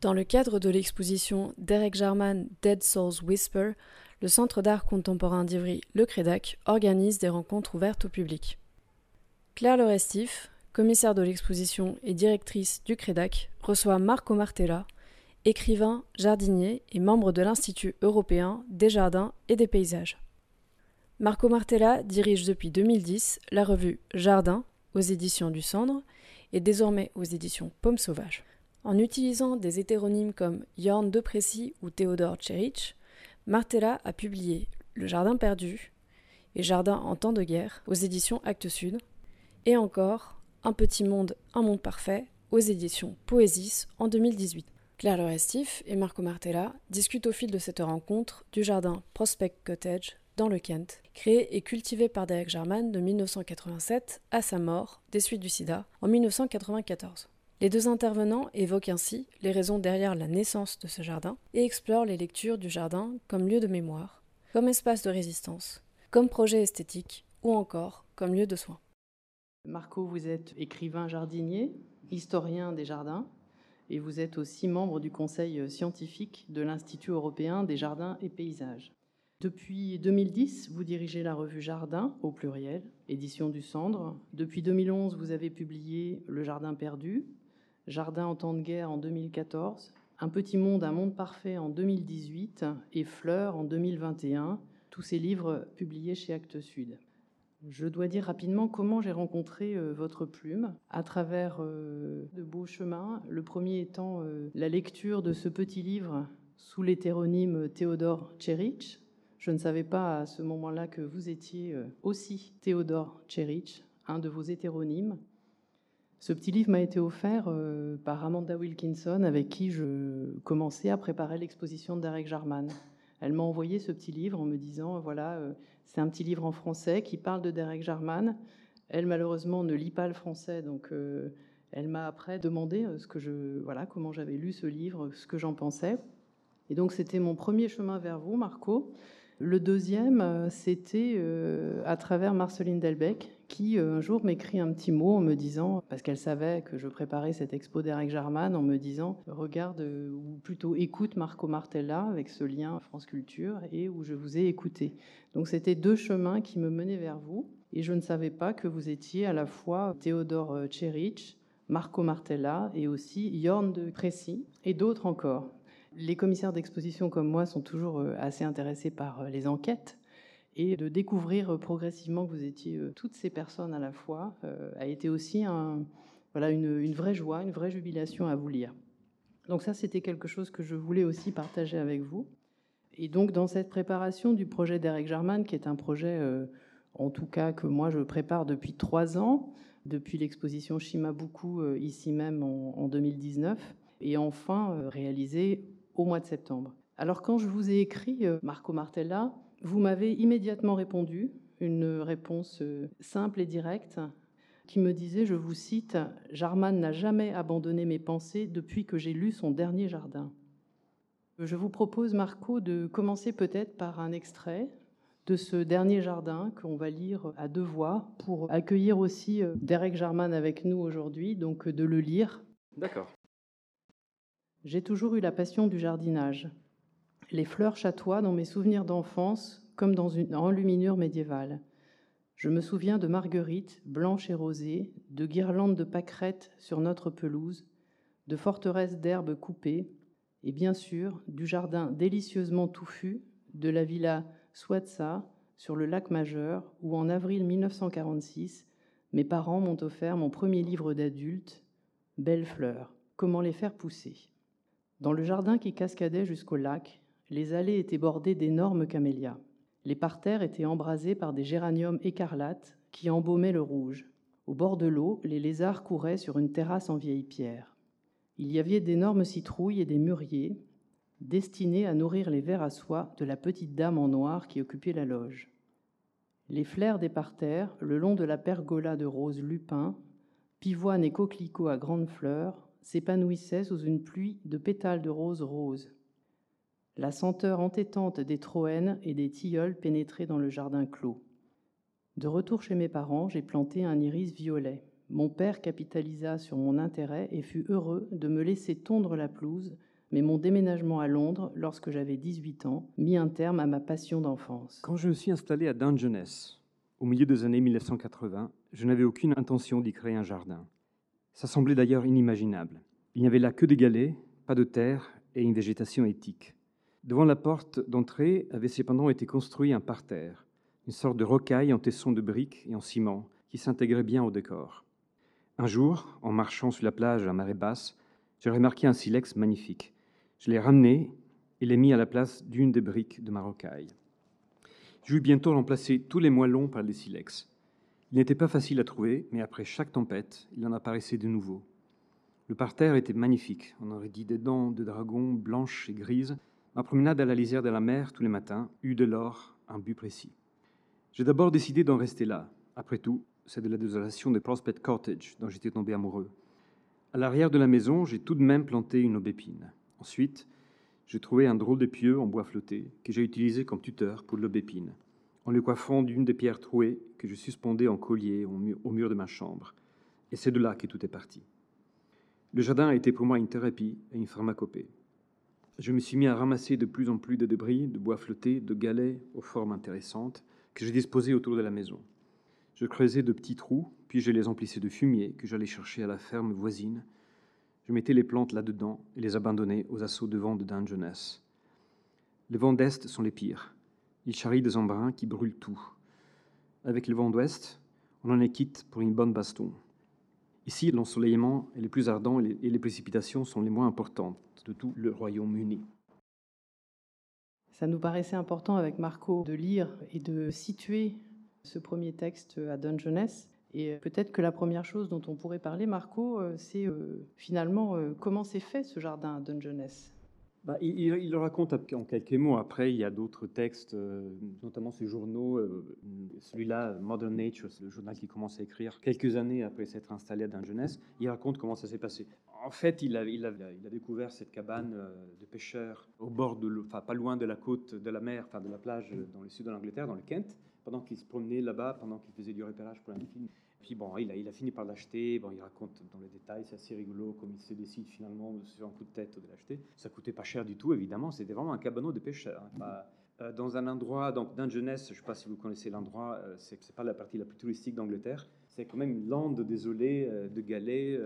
Dans le cadre de l'exposition Derek Jarman Dead Souls Whisper, le Centre d'art contemporain d'Ivry, le CREDAC, organise des rencontres ouvertes au public. Claire Lerestif, commissaire de l'exposition et directrice du CREDAC, reçoit Marco Martella, écrivain, jardinier et membre de l'Institut européen des jardins et des paysages. Marco Martella dirige depuis 2010 la revue Jardin aux éditions du Cendre et désormais aux éditions Pomme Sauvage. En utilisant des hétéronymes comme Jorn de Précy ou Théodore Tcherich, Martella a publié Le Jardin perdu et Jardin en temps de guerre aux éditions Actes Sud, et encore Un petit monde, un monde parfait aux éditions Poésis en 2018. Claire Lorestif et Marco Martella discutent au fil de cette rencontre du jardin Prospect Cottage dans le Kent, créé et cultivé par Derek Jarman de 1987 à sa mort des suites du sida en 1994. Les deux intervenants évoquent ainsi les raisons derrière la naissance de ce jardin et explorent les lectures du jardin comme lieu de mémoire, comme espace de résistance, comme projet esthétique ou encore comme lieu de soins. Marco, vous êtes écrivain jardinier, historien des jardins, et vous êtes aussi membre du conseil scientifique de l'Institut européen des jardins et paysages. Depuis 2010, vous dirigez la revue Jardin, au pluriel, édition du Cendre. Depuis 2011, vous avez publié Le Jardin perdu, Jardin en temps de guerre en 2014, Un petit monde, un monde parfait en 2018 et Fleurs en 2021, tous ces livres publiés chez Actes Sud. Je dois dire rapidement comment j'ai rencontré euh, votre plume à travers euh, de beaux chemins. Le premier étant euh, la lecture de ce petit livre sous l'hétéronyme Théodore Tcherich. Je ne savais pas à ce moment-là que vous étiez aussi Théodore Tcherich, un de vos hétéronymes. Ce petit livre m'a été offert euh, par Amanda Wilkinson, avec qui je commençais à préparer l'exposition de Derek Jarman. Elle m'a envoyé ce petit livre en me disant voilà, euh, c'est un petit livre en français qui parle de Derek Jarman. Elle, malheureusement, ne lit pas le français, donc euh, elle m'a après demandé ce que je, voilà, comment j'avais lu ce livre, ce que j'en pensais. Et donc, c'était mon premier chemin vers vous, Marco. Le deuxième, euh, c'était euh, à travers Marceline Delbecq, qui euh, un jour m'écrit un petit mot en me disant, parce qu'elle savait que je préparais cette expo d'Eric Jarman, en me disant regarde, ou plutôt écoute Marco Martella avec ce lien France Culture, et où je vous ai écouté. Donc c'était deux chemins qui me menaient vers vous, et je ne savais pas que vous étiez à la fois Théodore Tcherich, Marco Martella et aussi Jorn de Crécy, et d'autres encore. Les commissaires d'exposition comme moi sont toujours euh, assez intéressés par euh, les enquêtes et de découvrir euh, progressivement que vous étiez toutes ces personnes à la fois a été aussi une, vraie joie, une vraie jubilation à vous lire. Donc ça, c'était quelque chose que je voulais aussi partager avec vous. Et donc dans cette préparation du projet d'Eric Jarman, qui est un projet, en tout cas, que moi je prépare depuis trois ans, depuis l'exposition Shimabuku ici même en, en 2019, et enfin réalisé au mois de septembre. Alors quand je vous ai écrit, euh, Marco Martella, vous m'avez immédiatement répondu, une réponse euh, simple et directe, qui me disait, je vous cite, Jarman n'a jamais abandonné mes pensées depuis que j'ai lu son dernier jardin. Je vous propose, Marco, de commencer peut-être par un extrait de ce dernier jardin qu'on va lire à deux voix pour accueillir aussi euh, Derek Jarman avec nous aujourd'hui, donc de le lire. D'accord. J'ai toujours eu la passion du jardinage. Les fleurs chatoient dans mes souvenirs d'enfance comme dans une enluminure médiévale. Je me souviens de marguerites, blanches et rosées, de guirlandes de pâquerettes sur notre pelouse, de forteresses d'herbes coupées, et bien sûr du jardin délicieusement touffu de la villa Swatsa sur le lac Majeur, où en avril 1946, mes parents m'ont offert mon premier livre d'adulte, Belles fleurs, comment les faire pousser. Dans le jardin qui cascadait jusqu'au lac, les allées étaient bordées d'énormes camélias. Les parterres étaient embrasés par des géraniums écarlates qui embaumaient le rouge. Au bord de l'eau, les lézards couraient sur une terrasse en vieille pierre. Il y avait d'énormes citrouilles et des mûriers, destinés à nourrir les vers à soie de la petite dame en noir qui occupait la loge. Les flaires des parterres, le long de la pergola de roses lupins, pivoines et coquelicots à grandes fleurs, s'épanouissait sous une pluie de pétales de roses roses. La senteur entêtante des troènes et des tilleuls pénétrait dans le jardin clos. De retour chez mes parents, j'ai planté un iris violet. Mon père capitalisa sur mon intérêt et fut heureux de me laisser tondre la pelouse mais mon déménagement à Londres, lorsque j'avais 18 ans, mit un terme à ma passion d'enfance. Quand je me suis installé à Dungeness, au milieu des années 1980, je n'avais aucune intention d'y créer un jardin. Ça semblait d'ailleurs inimaginable. Il n'y avait là que des galets, pas de terre et une végétation éthique. Devant la porte d'entrée avait cependant été construit un parterre, une sorte de rocaille en tesson de briques et en ciment qui s'intégrait bien au décor. Un jour, en marchant sur la plage à marée basse, j'ai remarqué un silex magnifique. Je l'ai ramené et l'ai mis à la place d'une des briques de ma rocaille. J'eus bientôt remplacé tous les moellons par des silex. Il n'était pas facile à trouver, mais après chaque tempête, il en apparaissait de nouveau. Le parterre était magnifique. On aurait dit des dents de dragon blanches et grises. Ma promenade à la lisière de la mer tous les matins eut de l'or un but précis. J'ai d'abord décidé d'en rester là. Après tout, c'est de la désolation de Prospect Cottage dont j'étais tombé amoureux. À l'arrière de la maison, j'ai tout de même planté une aubépine. Ensuite, j'ai trouvé un drôle de en bois flotté que j'ai utilisé comme tuteur pour l'aubépine, en le coiffant d'une des pierres trouées que je suspendais en collier au mur de ma chambre. Et c'est de là que tout est parti. Le jardin a été pour moi une thérapie et une pharmacopée. Je me suis mis à ramasser de plus en plus de débris, de bois flottés, de galets aux formes intéressantes que j'ai disposés autour de la maison. Je creusais de petits trous, puis je les emplissais de fumier que j'allais chercher à la ferme voisine je mettais les plantes là-dedans et les abandonnais aux assauts de vent de Dungeness. Les vents d'Est sont les pires. Ils charrient des embruns qui brûlent tout. Avec le vent d'Ouest, on en est quitte pour une bonne baston. Ici, l'ensoleillement est le plus ardent et les précipitations sont les moins importantes de tout le Royaume-Uni. Ça nous paraissait important avec Marco de lire et de situer ce premier texte à Dungeness et euh, peut-être que la première chose dont on pourrait parler, Marco, euh, c'est euh, finalement comment s'est fait ce jardin à Dungeness. Bah, il, le raconte en quelques mots. Après, il y a d'autres textes, notamment ces journaux. Celui-là, Modern Nature, c'est le journal qu'il commence à écrire quelques années après s'être installé à Dungeness. Il raconte comment ça s'est passé. En fait, il a, découvert cette cabane de pêcheurs au bord de, enfin, pas loin de la côte de la mer, de la plage dans le sud de l'Angleterre, dans le Kent pendant qu'il se promenait là-bas, pendant qu'il faisait du repérage pour un film. Puis bon, il a, il a fini par l'acheter. Bon, il raconte dans les détails, c'est assez rigolo comme il se décide finalement sur un coup de tête de l'acheter. Ça coûtait pas cher du tout, évidemment. C'était vraiment un cabanon de pêcheurs. Hein. Euh, dans un endroit, donc Dungeness, je ne sais pas si vous connaissez l'endroit, euh, c'est, c'est pas la partie la plus touristique d'Angleterre. C'est quand même une lande désolée euh, de galets,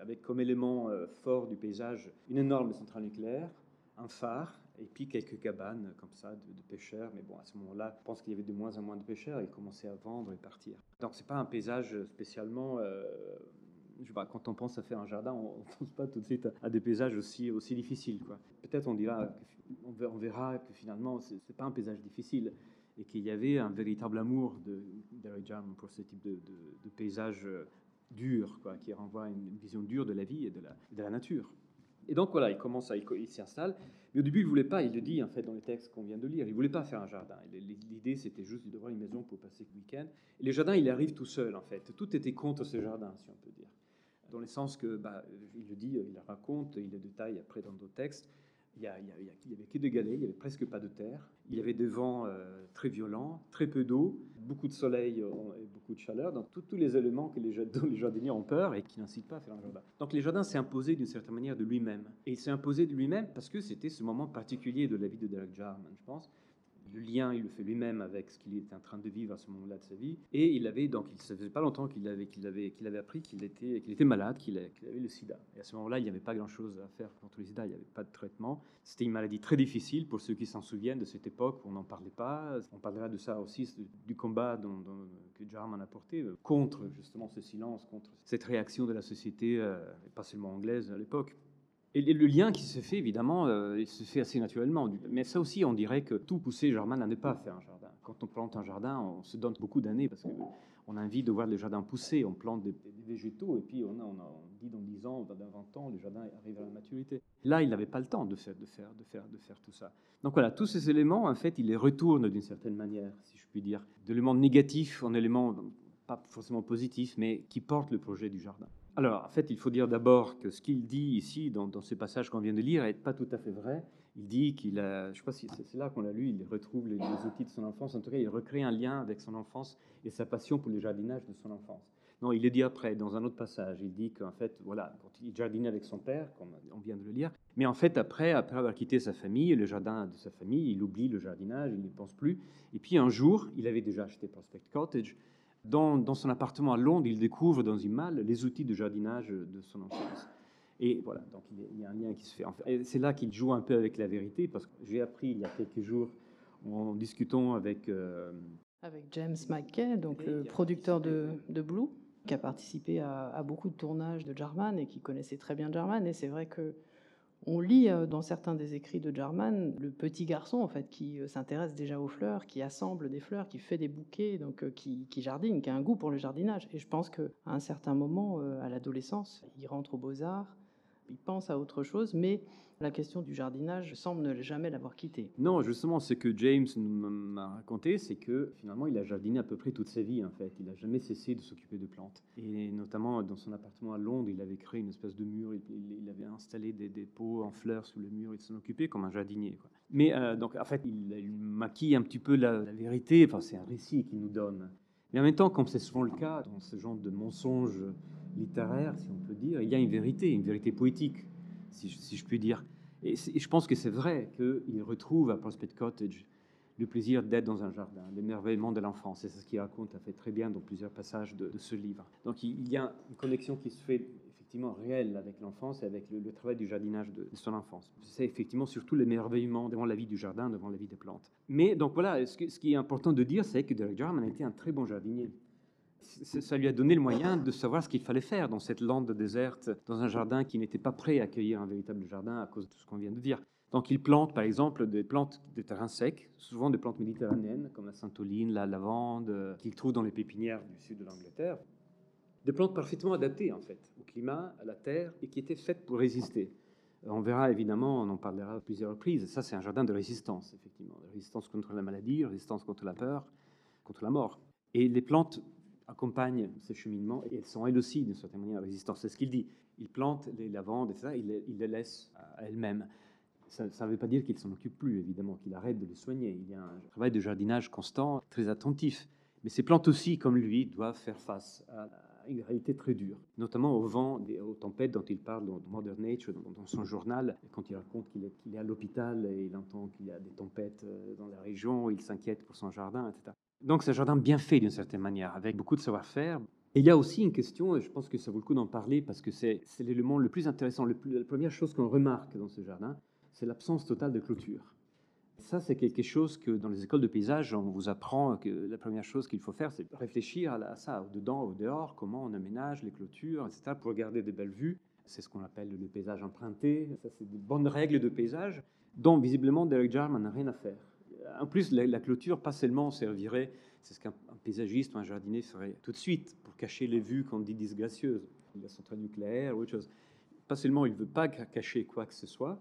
avec comme élément fort du paysage une énorme centrale nucléaire, un phare et puis quelques cabanes comme ça de, pêcheurs. Mais bon, à ce moment-là, je pense qu'il y avait de moins en moins de pêcheurs. Ils commençaient à vendre et partir. Donc c'est pas un paysage spécialement. Euh, je sais pas, quand on pense à faire un jardin, on ne pense pas tout de suite à, des paysages aussi, aussi difficiles. Peut-être on dira, on verra que finalement, ce n'est pas un paysage difficile et qu'il y avait un véritable amour de Jarman pour ce type de, paysage euh, dur, quoi, qui renvoie à une vision dure de la vie et de la nature. Et donc voilà, il commence à, il s'installe. Mais au début, il voulait pas, il le dit en fait dans les textes qu'on vient de lire, il voulait pas faire un jardin. L'idée, c'était juste d'avoir une maison pour passer le week-end. Et le jardin, il arrive tout seul en fait. Tout était contre ce jardin, si on peut dire. Dans le sens que, bah, il le dit, il le raconte, il le détaille après dans d'autres textes. Il n'y avait que des galets, il n'y avait presque pas de terre. Il y avait des vents euh, très violents, très peu d'eau, beaucoup de soleil euh, et beaucoup de chaleur, donc tous les éléments que les, dont les jardiniers ont peur et qui n'incitent pas à faire un jardin. Donc les jardins s'est imposé d'une certaine manière de lui-même. Et il s'est imposé de lui-même parce que c'était ce moment particulier de la vie de Derek Jarman, je pense, le lien, il le fait lui-même avec ce qu'il était en train de vivre à ce moment-là de sa vie. Et il avait, donc, il ne faisait pas longtemps qu'il avait, qu'il avait, qu'il avait appris qu'il était, qu'il était malade, qu'il avait, le sida. Et à ce moment-là, il n'y avait pas grand-chose à faire contre le sida, il n'y avait pas de traitement. C'était une maladie très difficile pour ceux qui s'en souviennent de cette époque où on n'en parlait pas. On parlera de ça aussi, du combat dont, que Jarman a porté euh, contre justement ce silence, contre cette réaction de la société, euh, pas seulement anglaise à l'époque. Et le lien qui se fait, évidemment, euh, il se fait assez naturellement. Mais ça aussi, on dirait que tout poussait Germain à ne pas faire un jardin. Quand on plante un jardin, on se donne beaucoup d'années parce qu'on a envie de voir le jardin pousser. On plante des, végétaux et puis on, a, dit dans 10 ans, dans 20 ans, le jardin arrive à la maturité. Là, il n'avait pas le temps de faire, de, faire, de, faire, de faire tout ça. Donc voilà, tous ces éléments, en fait, il les retourne d'une certaine manière, si je puis dire, de l'élément négatif en élément pas forcément positif, mais qui porte le projet du jardin. Alors, en fait, il faut dire d'abord que ce qu'il dit ici, dans, ce passage qu'on vient de lire, n'est pas tout à fait vrai. Il dit qu'il a, je ne sais pas si c'est là qu'on l'a lu, il retrouve les, outils de son enfance. En tout cas, il recrée un lien avec son enfance et sa passion pour le jardinage de son enfance. Non, il le dit après, dans un autre passage. Il dit qu'en fait, voilà, quand il jardinait avec son père, comme on vient de le lire, mais en fait, après, après avoir quitté sa famille, le jardin de sa famille, il oublie le jardinage, il n'y pense plus. Et puis un jour, il avait déjà acheté Prospect Cottage. Dans, dans son appartement à Londres, il découvre dans une malle les outils de jardinage de son enfance. Et voilà, donc il y a un lien qui se fait. C'est là qu'il joue un peu avec la vérité, parce que j'ai appris il y a quelques jours, en discutant avec... Euh, avec James McKay, donc le producteur de, de Blue, qui a participé à, beaucoup de tournages de Jarman et qui connaissait très bien Jarman. Et c'est vrai que on lit euh, dans certains des écrits de Jarman le petit garçon en fait qui euh, s'intéresse déjà aux fleurs, qui assemble des fleurs, qui fait des bouquets, donc euh, qui, qui, jardine, qui a un goût pour le jardinage. Et je pense qu'à un certain moment, à l'adolescence, il rentre aux beaux arts, il pense à autre chose, mais la question du jardinage semble ne jamais l'avoir quitté. Non, justement, ce que James m'a raconté, c'est que finalement, il a jardiné à peu près toute sa vie, en fait. Il n'a jamais cessé de s'occuper de plantes. Et notamment, dans son appartement à Londres, il avait créé une espèce de mur, il, avait installé des, pots en fleurs sous le mur, il s'en occupait comme un jardinier. Mais euh, donc, en fait, il, maquille un petit peu la, la vérité, enfin, c'est un récit qu'il nous donne. Mais en même temps, comme c'est souvent le cas dans ce genre de mensonges littéraires, si on peut dire, il y a une vérité, une vérité poétique si je, puis dire. Et, je pense que c'est vrai qu'il retrouve à Prospect Cottage le plaisir d'être dans un jardin, l'émerveillement de l'enfance. Et c'est ce qu'il raconte a fait très bien dans plusieurs passages de, ce livre. Donc il, y a une connexion qui se fait effectivement réelle avec l'enfance et avec le, travail du jardinage de, son enfance. C'est effectivement surtout l'émerveillement devant la vie du jardin, devant la vie des plantes. Mais donc voilà, ce, ce qui est important de dire, c'est que Derek Jarman a été un très bon jardinier ça lui a donné le moyen de savoir ce qu'il fallait faire dans cette lande déserte, dans un jardin qui n'était pas prêt à accueillir un véritable jardin à cause de ce qu'on vient de dire. Donc il plante par exemple des plantes de terrain sec, souvent des plantes méditerranéennes comme la saintoline, la lavande, euh, qu'il trouve dans les pépinières du sud de l'Angleterre. Des plantes parfaitement adaptées en fait au climat, à la terre et qui étaient faites pour résister. On verra évidemment, on en parlera à plusieurs reprises, ça c'est un jardin de résistance effectivement, résistance contre la maladie, résistance contre la peur, contre la mort. Et les plantes accompagnent ces cheminements et elles sont elles aussi d'une certaine manière résistantes. C'est ce qu'il dit. Il plante les lavandes et ça, il les, il les laisse à elles-mêmes. Ça ne veut pas dire qu'il s'en occupe plus, évidemment, qu'il arrête de les soigner. Il y a un travail de jardinage constant, très attentif. Mais ces plantes aussi, comme lui, doivent faire face à une réalité très dure, notamment au vent, aux tempêtes dont il parle dans Modern Nature, dans son journal, quand il raconte qu'il est, est, à l'hôpital et il entend qu'il y a des tempêtes euh, dans la région, il s'inquiète pour son jardin, etc. Donc c'est un jardin bien fait d'une certaine manière, avec beaucoup de savoir-faire. Et il y a aussi une question, et je pense que ça vaut le coup d'en parler parce que c'est l'élément le plus intéressant, la première chose qu'on remarque dans ce jardin, c'est l'absence totale de clôture. Ça, c'est quelque chose que dans les écoles de paysage, on vous apprend que la première chose qu'il faut faire, c'est réfléchir à ça, au dedans, au dehors, comment on aménage les clôtures, etc., pour garder de belles vues. C'est ce qu'on appelle le paysage emprunté. Ça, c'est des bonnes règles de paysage dont visiblement Derek Jarman n'a rien à faire en plus, la, clôture, pas seulement servirait, c'est ce qu'un paysagiste ou un jardinier ferait tout de suite pour cacher les vues qu'on dit disgracieuses, la centrale nucléaire ou autre chose. Pas seulement, il ne veut pas cacher quoi que ce soit,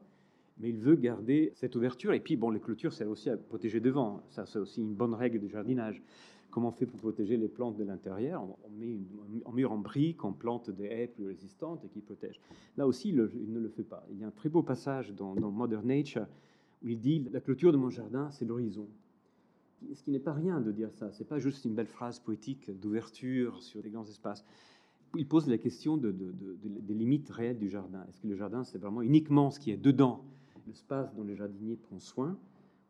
mais il veut garder cette ouverture. Et puis, bon, les clôtures, c'est aussi à protéger devant. Ça, c'est aussi une bonne règle de jardinage. Comment on fait pour protéger les plantes de l'intérieur? On, met un mur en briques, on plante des haies plus résistantes et qui protègent. Là aussi, il, ne le fait pas. Il y a un très beau passage dans, dans Modern Nature il dit La clôture de mon jardin, c'est l'horizon. Ce qui n'est pas rien de dire ça, ce n'est pas juste une belle phrase poétique d'ouverture sur des grands espaces. Il pose la question de, des limites réelles du jardin. Est-ce que le jardin, c'est vraiment uniquement ce qui est dedans, l'espace dont le jardinier prend soin,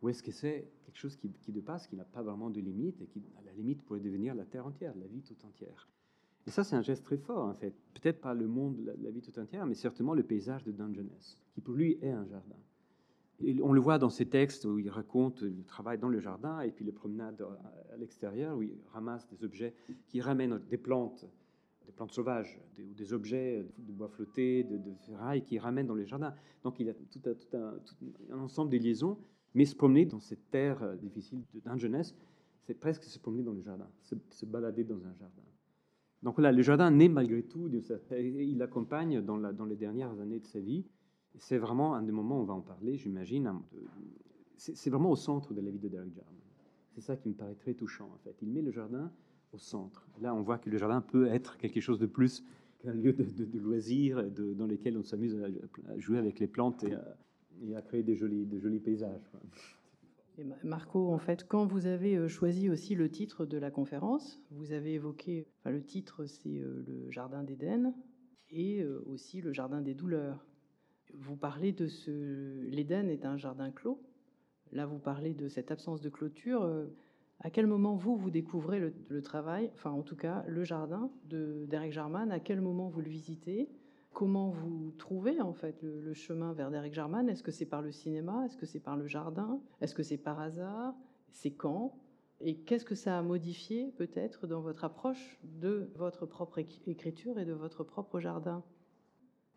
ou est-ce que c'est quelque chose qui, qui dépasse, qui n'a pas vraiment de limite et qui, à la limite, pourrait devenir la terre entière, la vie tout entière? Et ça, c'est un geste très fort, en fait. Peut-être pas le monde, la, la vie tout entière, mais certainement le paysage de Dungeness, qui pour lui est un jardin on le voit dans ses textes où il raconte le travail dans le jardin et puis les promenades à l'extérieur où il ramasse des objets qui ramènent des plantes, des plantes sauvages, des, des objets de bois flotté, de, ferraille qui ramènent dans les jardins. Donc il y a tout, un, ensemble de liaisons, mais se promener dans cette terre difficile d'un jeunesse, c'est presque se promener dans le jardin, se, balader dans un jardin. Donc là, le jardin naît malgré tout, il l'accompagne dans les dernières années de sa vie c'est vraiment un des moments où on va en parler, j'imagine. C'est vraiment au centre de la vie de Derek Jarman. C'est ça qui me paraît très touchant, en fait. Il met le jardin au centre. Là, on voit que le jardin peut être quelque chose de plus qu'un lieu de, loisirs dans lequel on s'amuse à, jouer avec les plantes et à, créer des jolis, jolis paysages. Marco, en fait, quand vous avez euh, choisi aussi le titre de la conférence, vous avez évoqué, enfin, le titre c'est euh, le Jardin d'Éden et euh, aussi le Jardin des douleurs. Vous parlez de ce. L'Éden est un jardin clos. Là, vous parlez de cette absence de clôture. À quel moment vous, vous découvrez le, travail, enfin en tout cas le jardin de Derek Jarman? À quel moment vous le visitez? Comment vous trouvez en fait le, chemin vers Derek Jarman? Est-ce que c'est par le cinéma? Est-ce que c'est par le jardin? Est-ce que c'est par hasard? C'est quand? Et qu'est-ce que ça a modifié peut-être dans votre approche de votre propre écriture et de votre propre jardin?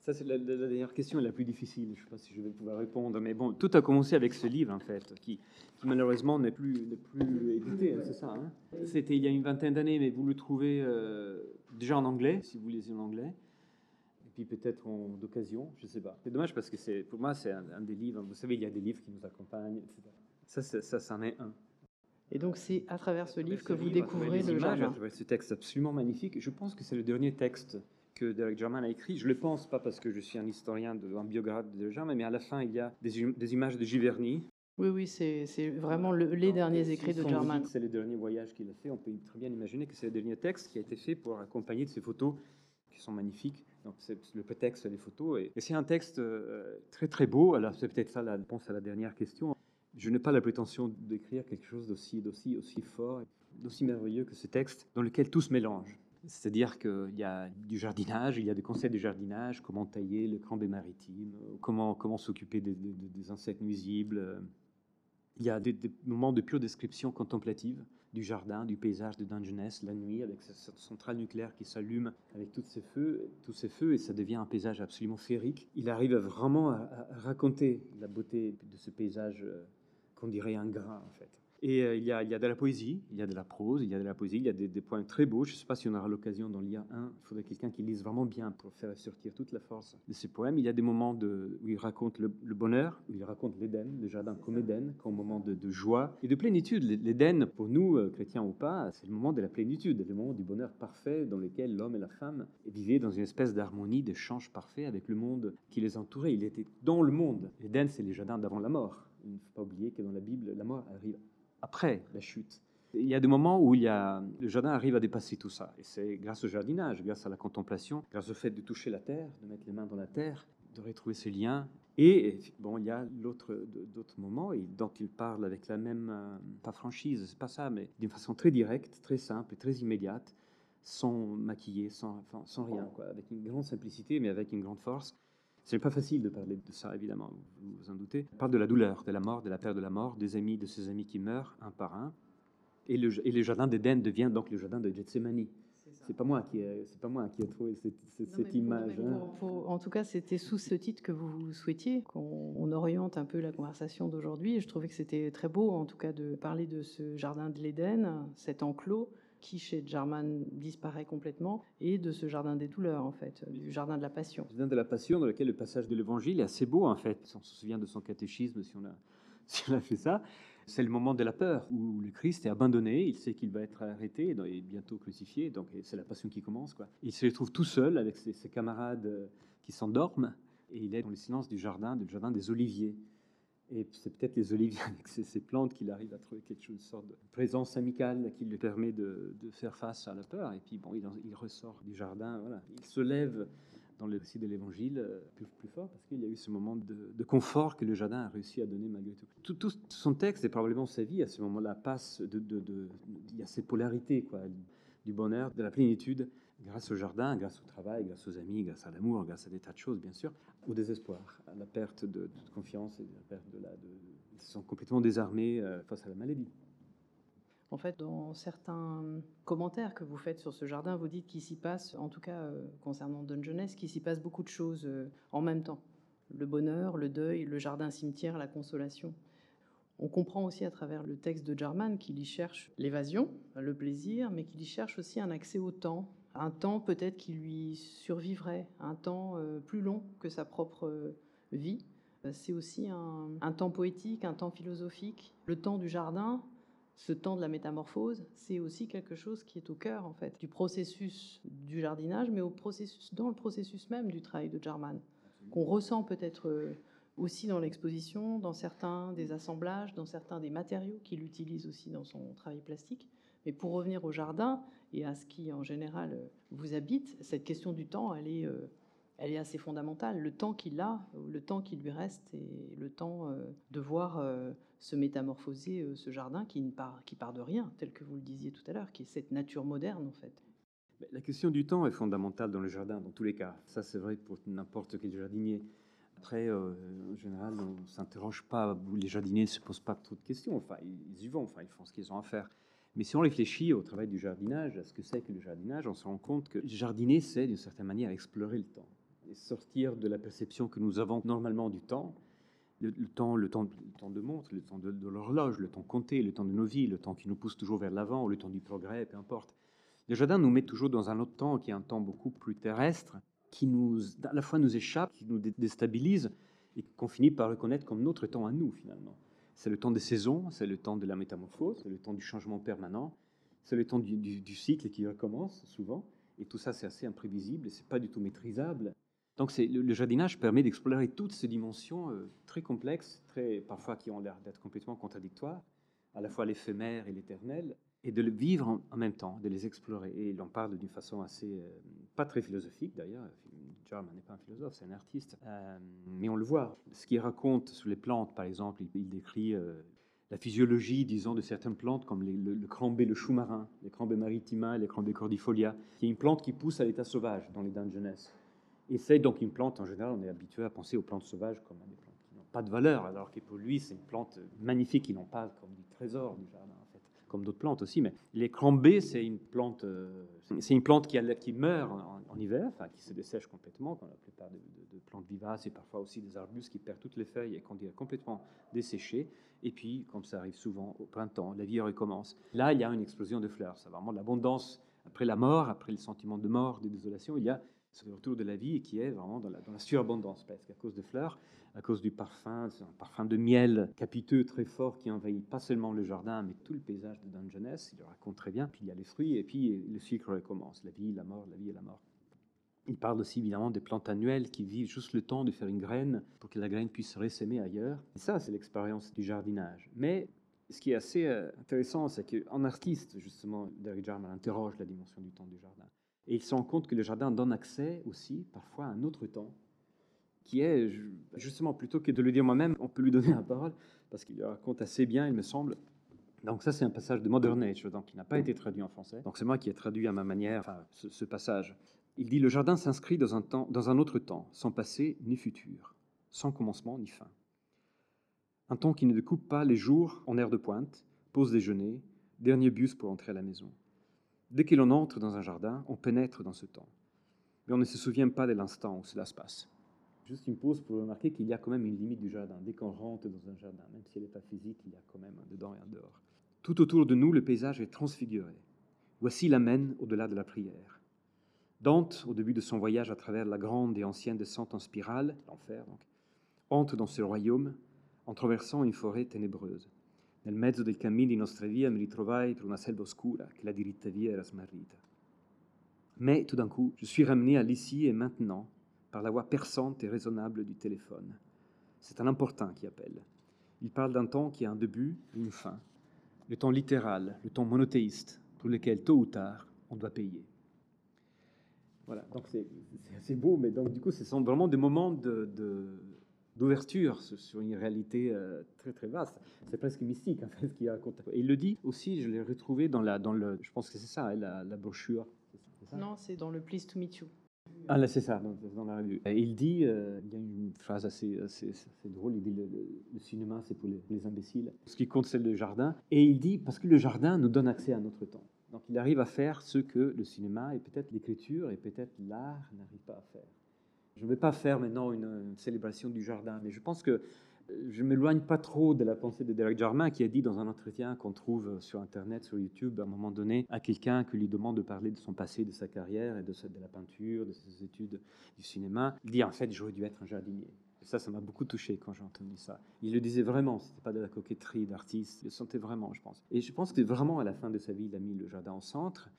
Ça, c'est la, dernière question la plus difficile. Je ne sais pas si je vais pouvoir répondre. Mais bon, tout a commencé avec ce livre, en fait, qui, malheureusement n'est plus, plus édité. Hein, c'est ça. Hein. C'était il y a une vingtaine d'années, mais vous le trouvez euh, déjà en anglais, si vous lisez en anglais puis peut-être d'occasion, je ne sais pas. C'est dommage parce que pour moi, c'est un, des livres. Vous savez, il y a des livres qui nous accompagnent, etc. Ça, ça, c'en est un. Et donc, c'est à travers ce livre que vous découvrez le images, jardin. ce texte absolument magnifique. Je pense que c'est le dernier texte que Derek Jarman a écrit. Je le pense pas parce que je suis un historien, de, un biographe de Jarman, mais à la fin, il y a des, images de Giverny. Oui, oui, c'est vraiment les derniers écrits de Jarman. C'est le dernier voyage qu'il a fait. On peut très bien imaginer que c'est le dernier texte qui a été fait pour accompagner de ces photos qui sont magnifiques. Donc c'est le prétexte des photos. Et, c'est un texte euh, très très beau. Alors c'est peut-être ça la réponse à la dernière question. Je n'ai pas la prétention d'écrire quelque chose d'aussi, d'aussi aussi fort, d'aussi merveilleux que ce texte, dans lequel tout se mélange. C'est-à-dire qu'il y a du jardinage, il y a des conseils de jardinage, comment tailler le crambé maritime, comment, comment s'occuper des, des, insectes nuisibles. Il y a des, moments de pure description contemplative du jardin, du paysage de Dungeness la nuit, avec cette centrale nucléaire qui s'allume avec tous ces feux, tous ces feux, et ça devient un paysage absolument féerique. Il arrive vraiment à, à raconter la beauté de ce paysage euh, qu'on dirait un grain en fait. Et euh, il, y a, de la poésie, il y a de la prose, il y a de la poésie, il y a des, poèmes très beaux. Je ne sais pas si on aura l'occasion d'en lire un. Il faudrait quelqu'un qui lise vraiment bien pour faire sortir toute la force de ces poèmes. Il y a des moments où il raconte le, bonheur, où il raconte l'Éden, le jardin comme Éden, comme moment de, de, joie et de plénitude. L'Éden, pour nous, euh, chrétiens ou pas, c'est le moment de la plénitude, le moment du bonheur parfait dans lequel l'homme et la femme vivaient dans une espèce d'harmonie, d'échange parfait avec le monde qui les entourait. Il était dans le monde. L'Éden, c'est les jardins d'avant la mort. Il ne faut pas oublier que dans la Bible, la mort arrive après la chute. Il y a des moments où le jardin arrive à dépasser tout ça. Et c'est grâce au jardinage, grâce à la contemplation, grâce au fait de toucher la terre, de mettre les mains dans la terre, de retrouver ces liens. Et bon, il y a d'autres moments et dont il parle avec la même, euh, pas franchise, c'est pas ça, mais d'une façon très directe, très simple, très immédiate, sans maquiller, sans, rien, avec une grande simplicité, mais avec une grande force. Ce n'est pas facile de parler de ça, évidemment, vous vous en doutez. Il parle de la douleur, de la mort, de la perte de la mort, des amis, de ses amis qui meurent un par un. Et le, et le jardin d'Éden devient donc le jardin de Gethsemane. C'est pas moi qui ai, c'est pas moi qui ai trouvé cette, cette, image. Hein. en tout cas, c'était sous ce titre que vous souhaitiez qu'on oriente un peu la conversation d'aujourd'hui. Je trouvais que c'était très beau, en tout cas, de parler de ce jardin de l'Éden, cet enclos qui chez Jarman disparaît complètement, et de ce jardin des douleurs, en fait, du jardin de la passion. Le jardin de la passion, dans lequel le passage de l'évangile est assez beau, en fait. On se souvient de son catéchisme, si on a, fait ça. C'est le moment de la peur, où le Christ est abandonné, il sait qu'il va être arrêté et bientôt crucifié, donc c'est la passion qui commence. Il se retrouve tout seul avec ses, ses camarades euh, qui s'endorment, et il est dans le silence du jardin, du jardin des oliviers. Et c'est peut-être les oliviers avec ces, plantes qu'il arrive à trouver quelque chose, une sorte de présence amicale qui lui permet de, faire face à la peur. Et puis, bon, il, ressort du jardin, voilà. Il se lève dans le récit de l'évangile euh, plus, fort parce qu'il y a eu ce moment de, confort que le jardin a réussi à donner malgré tout. Tout, son texte et probablement sa vie à ce moment-là passe de, de, Il y a cette polarité, du bonheur, de la plénitude grâce au jardin, grâce au travail, grâce aux amis, grâce à l'amour, grâce à des tas de choses, bien sûr, au désespoir, à la perte de, confiance et la perte de la. De, ils sont complètement désarmés euh, face à la maladie. En fait, dans certains commentaires que vous faites sur ce jardin, vous dites qu'il s'y passe, en tout cas euh, concernant Dungeness, qu'il s'y passe beaucoup de choses euh, en même temps. Le bonheur, le deuil, le jardin-cimetière, la consolation. On comprend aussi à travers le texte de Jarman qu'il y cherche l'évasion, le plaisir, mais qu'il y cherche aussi un accès au temps, un temps peut-être qui lui survivrait, un temps euh, plus long que sa propre euh, vie. Euh, c'est aussi un, temps poétique, un temps philosophique. Le temps du jardin, ce temps de la métamorphose, c'est aussi quelque chose qui est au cœur en fait du processus du jardinage, mais au processus, dans le processus même du travail de Jarman, qu'on ressent peut-être aussi dans l'exposition, dans certains des assemblages, dans certains des matériaux qu'il utilise aussi dans son travail plastique. Mais pour revenir au jardin et à ce qui en général vous habite, cette question du temps, elle est, euh, assez fondamentale. Le temps qu'il a, le temps qui lui reste et le temps euh, de voir euh, se métamorphoser ce jardin qui, ne part, de rien, tel que vous le disiez tout à l'heure, qui est cette nature moderne en fait. La question du temps est fondamentale dans le jardin, dans tous les cas. Ça, c'est vrai pour n'importe quel jardinier. Après, euh, en général, on ne s'interroge pas, les jardiniers ne se posent pas trop de questions. Enfin, ils y vont, enfin, ils font ce qu'ils ont à faire. Mais si on réfléchit au travail du jardinage, à ce que c'est que le jardinage, on se rend compte que jardiner, c'est d'une certaine manière explorer le temps et sortir de la perception que nous avons normalement du temps. Le, temps, le temps, de montre, le temps de, l'horloge, le temps compté, le temps de nos vies, le temps qui nous pousse toujours vers l'avant, le temps du progrès, peu importe. Le jardin nous met toujours dans un autre temps qui est un temps beaucoup plus terrestre, qui nous, à la fois nous échappe, qui nous déstabilise et qu'on finit par reconnaître comme notre temps à nous finalement. C'est le temps des saisons, c'est le temps de la métamorphose, c'est le temps du changement permanent, c'est le temps du, cycle qui recommence souvent. Et tout ça, c'est assez imprévisible c'est pas du tout maîtrisable. Donc, le, le, jardinage permet d'explorer toutes ces dimensions euh, très complexes, très parfois qui ont l'air d'être complètement contradictoires, à la fois l'éphémère et l'éternel, et de le vivre en, même temps, de les explorer. Et il en parle d'une façon assez, euh, pas très philosophique d'ailleurs. Jarman n'est pas un philosophe, c'est un artiste. Euh, mais on le voit. Ce qu'il raconte sur les plantes, par exemple, il, décrit euh, la physiologie, disons, de certaines plantes comme le, le crambé, le chou marin, les crambés maritima, les crambés cordifolia, qui est une plante qui pousse à l'état sauvage dans les dents de jeunesse. Et c'est donc une plante, en général, on est habitué à penser aux plantes sauvages comme à des plantes qui n'ont pas de valeur, alors que pour lui, c'est une plante magnifique qui n'ont pas comme du trésor du jardin comme d'autres plantes aussi, mais les crambés, c'est une plante, euh, c'est une plante qui, qui meurt en, hiver, enfin qui se dessèche complètement, comme la plupart de, plantes vivaces et parfois aussi des arbustes qui perdent toutes les feuilles et qu'on est complètement desséchées. Et puis, comme ça arrive souvent au printemps, la vie recommence. Là, il y a une explosion de fleurs. C'est vraiment l'abondance après la mort, après le sentiment de mort, de désolation. Il y a ce retour de la vie qui est vraiment dans la, surabondance presque à cause de fleurs à cause du parfum, un parfum de miel capiteux très fort qui envahit pas seulement le jardin, mais tout le paysage de Dungeness. Il le raconte très bien. Puis il y a les fruits, et puis le cycle recommence la vie, la mort, la vie et la mort. Il parle aussi évidemment des plantes annuelles qui vivent juste le temps de faire une graine pour que la graine puisse se ressémer ailleurs. Et ça, c'est l'expérience du jardinage. Mais ce qui est assez euh, intéressant, c'est qu'en artiste, justement, Derek Jarman interroge la dimension du temps du jardin. Et il se rend compte que le jardin donne accès aussi parfois à un autre temps qui est justement, plutôt que de le dire moi-même, on peut lui donner la parole, parce qu'il raconte assez bien, il me semble. Donc ça, c'est un passage de Modern Nature, donc qui n'a pas été traduit en français. Donc c'est moi qui ai traduit à ma manière ce, passage. Il dit, le jardin s'inscrit dans un, temps, dans un autre temps, sans passé ni futur, sans commencement ni fin. Un temps qui ne découpe pas les jours en air de pointe, pause déjeuner, dernier bus pour entrer à la maison. Dès que l'on entre dans un jardin, on pénètre dans ce temps. Mais on ne se souvient pas de l'instant où cela se passe. Juste une pause pour remarquer qu'il y a quand même une limite du jardin. Dès qu'on rentre dans un jardin, même si elle n'est pas physique, il y a quand même un dedans et un dehors. Tout autour de nous, le paysage est transfiguré. Voici la mène au-delà de la prière. Dante, au début de son voyage à travers la grande et ancienne descente en spirale, l'enfer donc, entre dans ce royaume en traversant une forêt ténébreuse. Nel mezzo del cammino di nostra via mi ritrovai per una selva oscura che la diritta via era smarrita. Mais tout d'un coup, je suis ramené à l'ici et maintenant, par la voix perçante et raisonnable du téléphone. C'est un importun qui appelle. Il parle d'un temps qui a un début et une fin, le temps littéral, le temps monothéiste, pour lequel tôt ou tard on doit payer. Voilà, donc c'est assez beau, mais donc du coup, ce sont vraiment des moments d'ouverture sur une réalité euh, très très vaste. C'est presque mystique en fait ce qu'il raconte. Et il le dit aussi, je l'ai retrouvé dans la, dans le, je pense que c'est ça, hein, la, la brochure. non, c'est dans le Please to Meet You. Ah là, c'est ça, dans, la revue. il dit, euh, il y a une phrase assez, assez, drôle, il dit le, le, cinéma, c'est pour les, imbéciles. Ce qui compte, c'est le jardin. Et il dit, parce que le jardin nous donne accès à notre temps. Donc il arrive à faire ce que le cinéma et peut-être l'écriture et peut-être l'art n'arrivent pas à faire. Je ne vais pas faire maintenant une, une, célébration du jardin, mais je pense que je ne m'éloigne pas trop de la pensée de Derek Jarman qui a dit dans un entretien qu'on trouve sur Internet, sur YouTube, à un moment donné, à quelqu'un qui lui demande de parler de son passé, de sa carrière et de, de la peinture, de ses études du cinéma. Il dit en fait, j'aurais dû être un jardinier. ça, ça m'a beaucoup touché quand j'ai entendu ça. Il le disait vraiment, ce n'était pas de la coquetterie d'artiste, il le sentait vraiment, je pense. Et je pense que vraiment à la fin de sa vie, il a mis le jardin au centre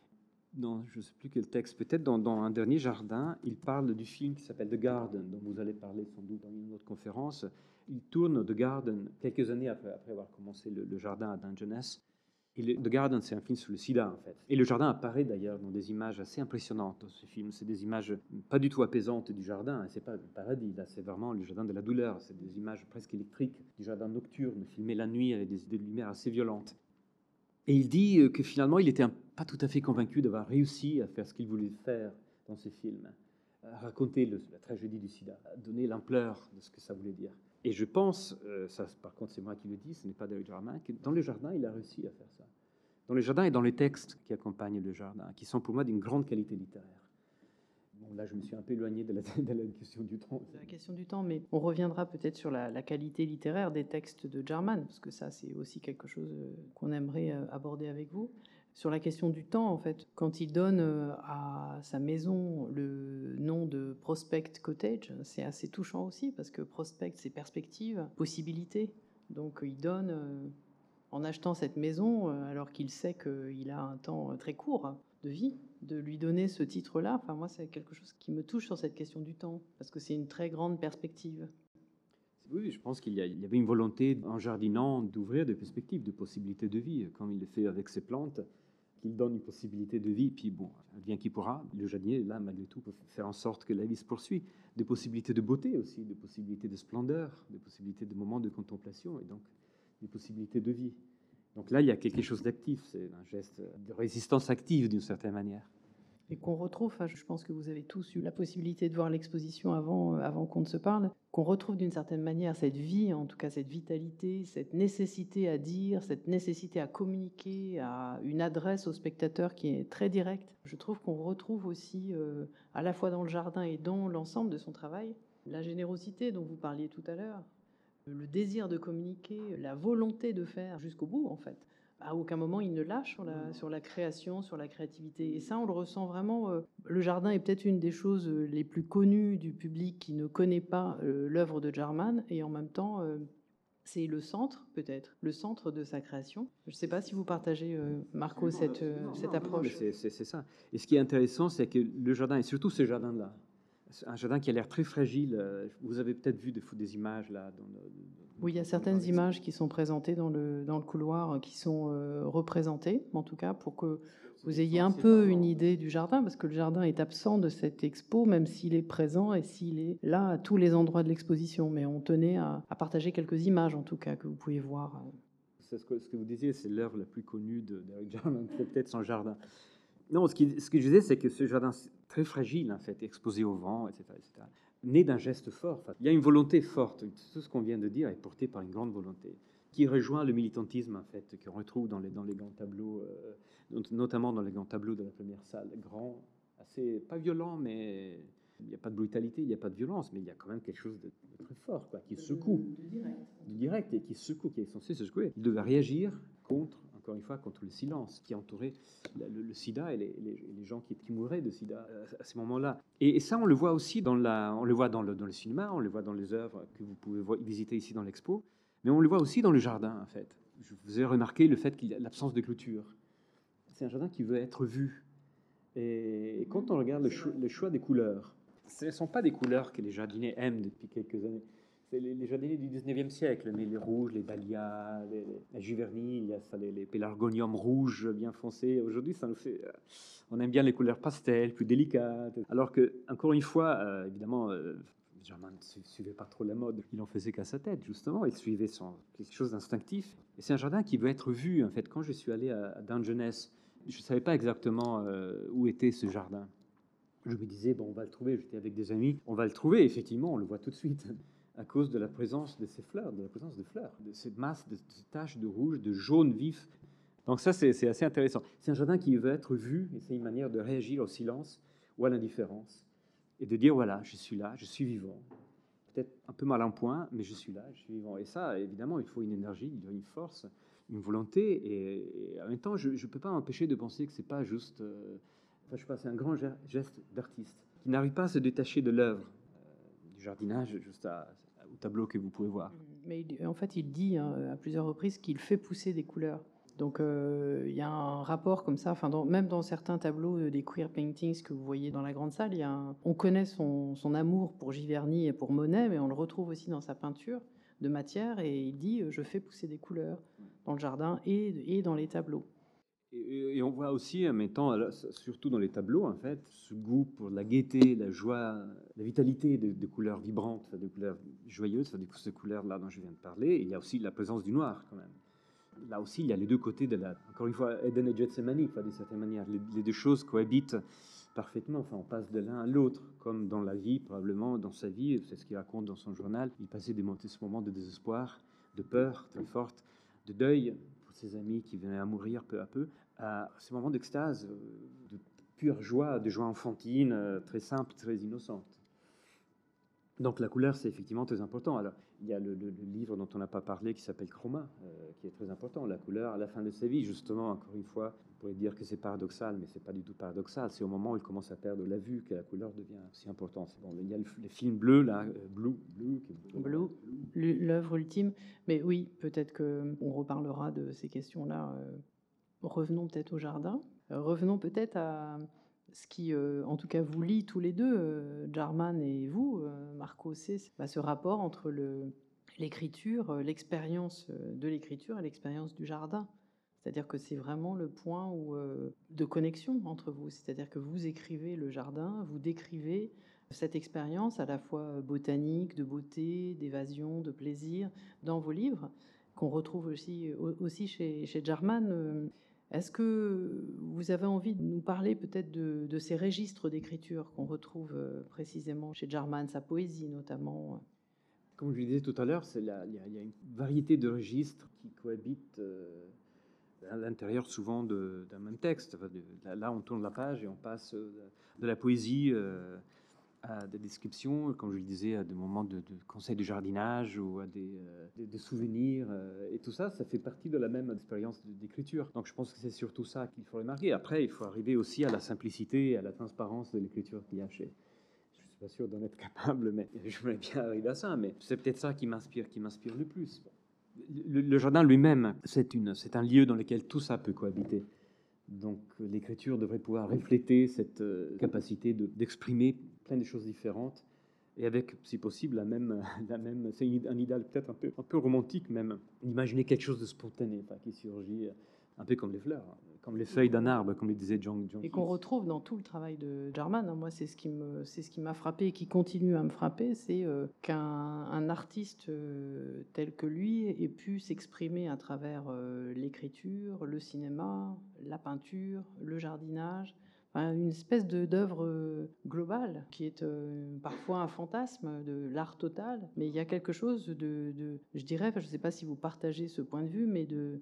dans, je ne sais plus quel texte, peut-être dans, un dernier jardin, il parle du film qui s'appelle The Garden, dont vous allez parler sans doute dans une autre conférence. Il tourne The Garden quelques années après, avoir commencé le, jardin à Dungeness. Et The Garden, c'est un film sur le sida, en fait. Et le jardin apparaît d'ailleurs dans des images assez impressionnantes ce film. C'est des images pas du tout apaisantes du jardin. C'est pas le paradis, là, c'est vraiment le jardin de la douleur. C'est des images presque électriques du jardin nocturne, filmé la nuit avec des, des lumières assez violentes. Et il dit euh, que finalement, il n'était pas tout à fait convaincu d'avoir réussi à faire ce qu'il voulait faire dans ce film, à raconter la tragédie du sida, à donner l'ampleur de ce que ça voulait dire. Et je pense, euh, ça par contre c'est moi qui le dis, ce n'est pas Derek Jarman, que dans le jardin, il a réussi à faire ça. Dans le jardin et dans les textes qui accompagnent le jardin, qui sont pour moi d'une grande qualité littéraire. Bon, là, je me suis un peu éloigné de la, question du temps. C'est la question du temps, mais on reviendra peut-être sur la, qualité littéraire des textes de Jarman, parce que ça, c'est aussi quelque chose euh, qu'on aimerait euh, aborder avec vous. Sur la question du temps, en fait, quand il donne euh, à sa maison le nom de Prospect Cottage, c'est assez touchant aussi, parce que Prospect, c'est perspective, possibilité. Donc, il donne en achetant cette maison, alors qu'il sait qu'il a un temps très court de vie, de lui donner ce titre-là, enfin moi c'est quelque chose qui me touche sur cette question du temps, parce que c'est une très grande perspective. Oui, je pense qu'il y, avait une volonté en jardinant d'ouvrir des perspectives, de possibilités de vie, comme il le fait avec ses plantes, qu'il donne une possibilité de vie, puis bon, bien qui pourra, le jardinier, là, malgré tout, peut faire en sorte que la vie se poursuit. Des possibilités de beauté aussi, des possibilités de splendeur, des possibilités de moments de contemplation, et donc des possibilités de vie. Donc là, il y a quelque chose d'actif, c'est un geste de résistance active d'une certaine manière. Et qu'on retrouve, je pense que vous avez tous eu la possibilité de voir l'exposition avant, euh, avant qu'on ne se parle, qu'on retrouve d'une certaine manière cette vie, en tout cas cette vitalité, cette nécessité à dire, cette nécessité à communiquer, à une adresse au spectateur qui est très directe. Je trouve qu'on retrouve aussi, euh, à la fois dans le jardin et dans l'ensemble de son travail, la générosité dont vous parliez tout à l'heure, le désir de communiquer, la volonté de faire jusqu'au bout, en fait. À aucun moment il ne lâche sur la, sur la création, sur la créativité. Et ça, on le ressent vraiment. Euh, le jardin est peut-être une des choses euh, les plus connues du public qui ne connaît pas euh, l'œuvre de Jarman, et en même temps, c'est le centre, peut-être, le centre de sa création. Je ne sais pas si vous partagez, Marco, cette, cette approche. C'est ça. Et ce qui est intéressant, c'est que le jardin, et surtout ce jardin-là, un jardin qui a l'air très fragile. Euh, vous avez peut-être vu des, des images là. Dans oui, il y a certaines images qui sont présentées dans le, dans le couloir, euh, qui sont euh, représentées, en tout cas, pour que vous ayez un peu une idée du jardin, parce que le jardin est absent de cette expo, même s'il est présent et s'il est là à tous les endroits de l'exposition. Mais on tenait à, partager quelques images, en tout cas, que vous pouvez voir. C'est ce que, ce que vous disiez, c'est l'œuvre la plus connue d'Eric Jarman, peut-être son jardin. Non, ce, ce, que je disais, c'est que ce jardin très fragile, en fait, exposé au vent, etc., etc., né d'un geste fort. il y a une volonté forte. Tout ce qu'on vient de dire est porté par une grande volonté qui rejoint le militantisme, en fait, qu'on retrouve dans les, dans les grands tableaux, euh, notamment dans les grands tableaux de la première salle, grands, assez, pas violents, mais il n'y a pas de brutalité, il n'y a pas de violence, mais il y a quand même quelque chose de, très fort, quoi, qui secoue. Du direct. Du direct, et qui secoue, qui est censé se secouer. Il devait réagir contre encore une fois, contre le silence qui entourait le, sida et les, gens qui, mouraient de sida à, ce moment-là. Et, ça, on le voit aussi dans, la, on le, voit dans, le, dans le cinéma, on le voit dans les œuvres que vous pouvez visiter ici dans l'expo, mais on le voit aussi dans le jardin, en fait. Je vous ai remarqué le fait qu'il y a l'absence de clôture. C'est un jardin qui veut être vu. Et, quand on regarde le choix des couleurs, ce ne sont pas des couleurs que les jardiniers aiment depuis quelques années c'est les, jardiniers du 19e siècle, mais les rouges, les dahlias, les, la givernie, il y a ça, les, pélargoniums rouges bien foncés. Aujourd'hui, ça nous fait. Euh, on aime bien les couleurs pastel, plus délicates. Alors que, encore une fois, euh, évidemment, euh, Germain ne suivait pas trop la mode. Il en faisait qu'à sa tête, justement. Il suivait son, quelque chose d'instinctif. Et c'est un jardin qui veut être vu, en fait. Quand je suis allé à, Dungeness, je ne savais pas exactement où était ce jardin. Je me disais, bon, on va le trouver. J'étais avec des amis. On va le trouver. Effectivement, on le voit tout de suite à cause de la présence de ces fleurs, de la présence de fleurs, de cette masse de, taches de rouge, de jaune vif. Donc ça, c'est assez intéressant. C'est un jardin qui veut être vu, et c'est une manière de réagir au silence ou à l'indifférence, et de dire, voilà, je suis là, je suis vivant. Peut-être un peu mal en point, mais je suis là, je suis vivant. Et ça, évidemment, il faut une énergie, il faut une force, une volonté, et, en même temps, je ne peux pas m'empêcher de penser que c'est pas juste... Euh, enfin, je sais pas, c'est un grand geste d'artiste qui n'arrive pas à se détacher de l'œuvre, euh, du jardinage, juste à, au tableau que vous pouvez voir. Mais en fait, il dit hein, à plusieurs reprises qu'il fait pousser des couleurs. Donc euh, il y a un rapport comme ça, enfin, même dans certains tableaux euh, des queer paintings que vous voyez dans la grande salle, il y a on connaît son, amour pour Giverny et pour Monet, mais on le retrouve aussi dans sa peinture de matière et il dit je fais pousser des couleurs dans le jardin et, et dans les tableaux. Et, on voit aussi, en mettant, surtout dans les tableaux, en fait, ce goût pour la gaieté, la joie, la vitalité de, couleurs vibrantes, de couleurs joyeuses, de ces couleurs-là dont je viens de parler. il y a aussi la présence du noir, quand même là aussi, il y a les deux côtés de la. Encore une fois, Eden et Gethsemane, d'une certaine manière. Les, deux choses cohabitent parfaitement. Enfin, on passe de l'un à l'autre, comme dans la vie, probablement, dans sa vie. C'est ce qu'il raconte dans son journal. Il passait des, ce moments de désespoir, de peur très forte, de deuil ses amis qui venaient à mourir peu à peu, à ces moments d'extase, euh, de pure joie, de joie enfantine, euh, très simple, très innocente. Donc la couleur, c'est effectivement très important. Alors, il y a le, livre dont on n'a pas parlé qui s'appelle Chroma, euh, qui est très important. La couleur, à la fin de sa vie, justement, encore une fois, pourrait dire que c'est paradoxal, mais c'est pas du tout paradoxal. C'est au moment où il commence à perdre la vue que la couleur devient si importante. Bon, il y a le, les films bleus, là, euh, Blue, Blue, Blue, l'œuvre ultime. Mais oui, peut-être qu'on reparlera de ces questions-là. Euh, revenons peut-être au jardin. revenons peut-être à ce qui, euh, en tout cas, vous lie tous les deux, euh, Jarman et vous, euh, Marco, c'est bah, ce rapport entre l'écriture, l'expérience de l'écriture et l'expérience du jardin. C'est-à-dire que c'est vraiment le point où, de connexion entre vous. C'est-à-dire que vous écrivez le jardin, vous décrivez cette expérience à la fois botanique, de beauté, d'évasion, de plaisir dans vos livres, qu'on retrouve aussi, aussi chez, Jarman. Est-ce que vous avez envie de nous parler peut-être de, ces registres d'écriture qu'on retrouve euh, précisément chez Jarman, sa poésie notamment? Comme je le disais tout à l'heure, il y, a une variété de registres qui cohabitent euh, à l'intérieur souvent d'un même texte. là, on tourne la page et on passe euh, de la poésie à des descriptions, comme je le disais, à des moments de, conseils de jardinage ou à des, euh, souvenirs. Euh, et tout ça, ça fait partie de la même expérience d'écriture. Donc je pense que c'est surtout ça qu'il faut remarquer. Après, il faut arriver aussi à la simplicité et à la transparence de l'écriture qu'il y a chez. Je suis pas sûr d'en être capable, mais je voudrais bien arriver à ça. Mais c'est peut-être ça qui m'inspire, qui m'inspire le plus. Le, jardin lui-même, c'est un lieu dans lequel tout ça peut cohabiter. Donc l'écriture devrait pouvoir refléter cette euh, capacité d'exprimer plein de choses différentes et avec, si possible, la même, la même c'est un idéal peut-être un peu, un peu romantique même, d'imaginer quelque chose de spontané qui surgit un peu comme les fleurs, comme les feuilles d'un arbre, comme le disait John. Et qu'on retrouve dans tout le travail de Jarman. Hein. Moi, c'est ce qui me, c'est ce qui m'a frappé et qui continue à me frapper, c'est euh, qu'un artiste euh, tel que lui ait pu s'exprimer à travers euh, l'écriture, le cinéma, la peinture, le jardinage une espèce d'œuvre globale qui est parfois un fantasme de l'art total, mais il y a quelque chose de, de je dirais, je ne sais pas si vous partagez ce point de vue, mais de,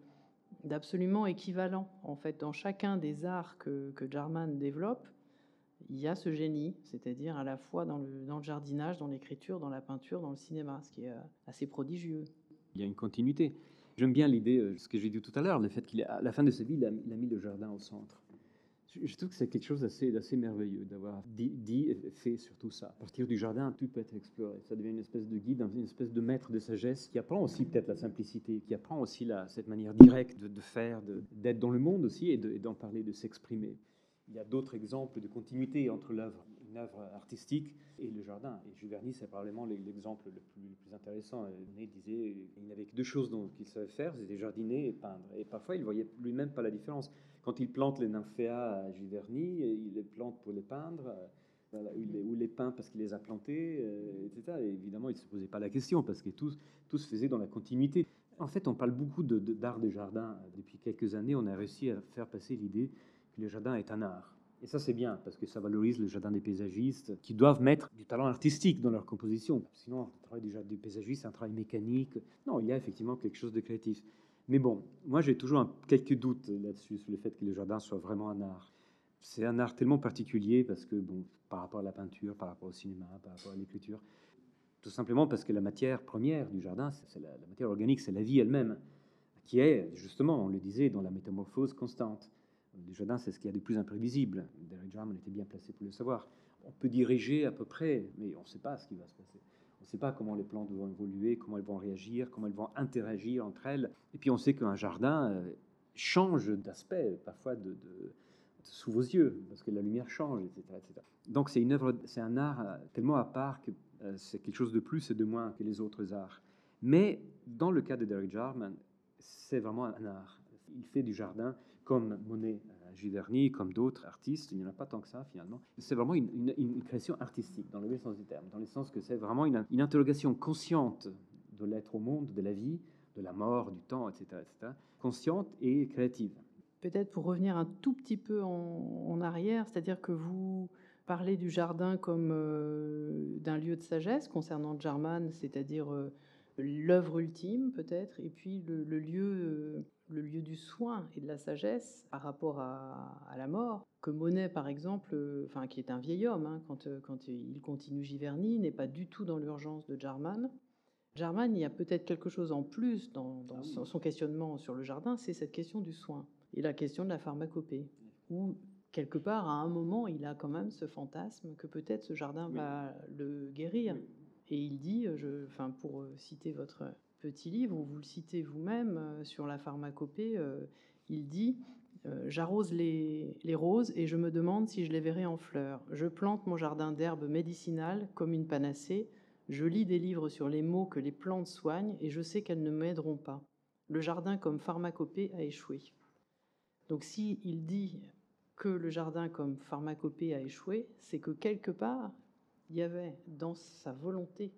d'absolument équivalent. En fait, dans chacun des arts que, que, Jarman développe, il y a ce génie, c'est-à-dire à la fois dans le, dans le jardinage, dans l'écriture, dans la peinture, dans le cinéma, ce qui est euh, assez prodigieux. Il y a une continuité. J'aime bien l'idée, euh, ce que j'ai dit tout à l'heure, le fait qu'à la fin de sa vie, il a mis le jardin au centre je trouve que c'est quelque chose d'assez merveilleux d'avoir dit, et fait surtout ça. À partir du jardin, tout peut être exploré. Ça devient une espèce de guide, une espèce de maître de sagesse qui apprend aussi peut-être la simplicité, qui apprend aussi cette manière directe de, faire, d'être dans le monde aussi et d'en parler, de s'exprimer. Il y a d'autres exemples de continuité entre l'œuvre, œuvre artistique et le jardin. Et Jules c'est probablement l'exemple le plus, intéressant. Il disait qu'il n'avait que deux choses qu'il savait faire, c'était jardiner et peindre. Et parfois, il voyait lui-même pas la différence. Quand il plante les nymphéas à Giverny, il les plante pour les peindre, ou, les, peint parce qu'il les a plantés, euh, etc. Et évidemment, il ne se posait pas la question parce que tout, tout se faisait dans la continuité. En fait, on parle beaucoup d'art de, de jardin. Depuis quelques années, on a réussi à faire passer l'idée que le jardin est un art. Et ça, c'est bien, parce que ça valorise le jardin des paysagistes, qui doivent mettre du talent artistique dans leur composition. Sinon, le travail du jardin des paysagistes, c'est un travail mécanique. Non, il y a effectivement quelque chose de créatif. Mais bon, moi j'ai toujours quelques doutes là-dessus, sur le fait que le jardin soit vraiment un art. C'est un art tellement particulier parce que, bon, par rapport à la peinture, par rapport au cinéma, par rapport à l'écriture, tout simplement parce que la matière première du jardin, c'est la, matière organique, c'est la vie elle-même, qui est, justement, on le disait, dans la métamorphose constante. Le jardin, c'est ce qu'il y a de plus imprévisible. Derek Jarman était bien placé pour le savoir. On peut diriger à peu près, mais on ne sait pas ce qui va se passer. On ne sait pas comment les plantes vont évoluer, comment elles vont réagir, comment elles vont interagir entre elles. Et puis on sait qu'un jardin, euh, change d'aspect, parfois sous vos yeux, parce que la lumière change, etc. Donc c'est une œuvre, c'est un art tellement à part que c'est quelque chose de plus et de moins que les autres arts. Mais dans le cas de Derek Jarman, c'est vraiment un art. Il fait du jardin comme Monet Giverny, comme d'autres artistes, il n'y en a pas tant que ça finalement. C'est vraiment une, création artistique, dans le vrai sens du terme, dans le sens que c'est vraiment une, interrogation consciente de l'être au monde, de la vie, de la mort, du temps, etc., etc. consciente et créative. Peut-être pour revenir un tout petit peu en, arrière, c'est-à-dire que vous parlez du jardin comme euh, d'un lieu de sagesse concernant Jarman, c'est-à-dire euh, l'œuvre ultime peut-être, et puis le, lieu, euh, le lieu du soin et de la sagesse par rapport à, la mort, que Monet par exemple, euh, enfin qui est un vieil homme, hein, quand, euh, quand il continue Giverny, n'est pas du tout dans l'urgence de Jarman. Jarman, il y a peut-être quelque chose en plus dans, ah son, questionnement sur le jardin, c'est cette question du soin et la question de la pharmacopée, où quelque part, à un moment, il a quand même ce fantasme que peut-être ce jardin va le guérir. Et il dit, euh, je, enfin, pour citer votre petit livre, où vous le citez vous-même euh, sur la pharmacopée, il dit J'arrose les, les, roses et je me demande si je les verrai en fleurs. Je plante mon jardin d'herbes médicinales comme une panacée. Je lis des livres sur les maux que les plantes soignent et je sais qu'elles ne m'aideront pas. Le jardin comme pharmacopée a échoué. Donc si il dit que le jardin comme pharmacopée a échoué, c'est que quelque part, il y avait dans sa volonté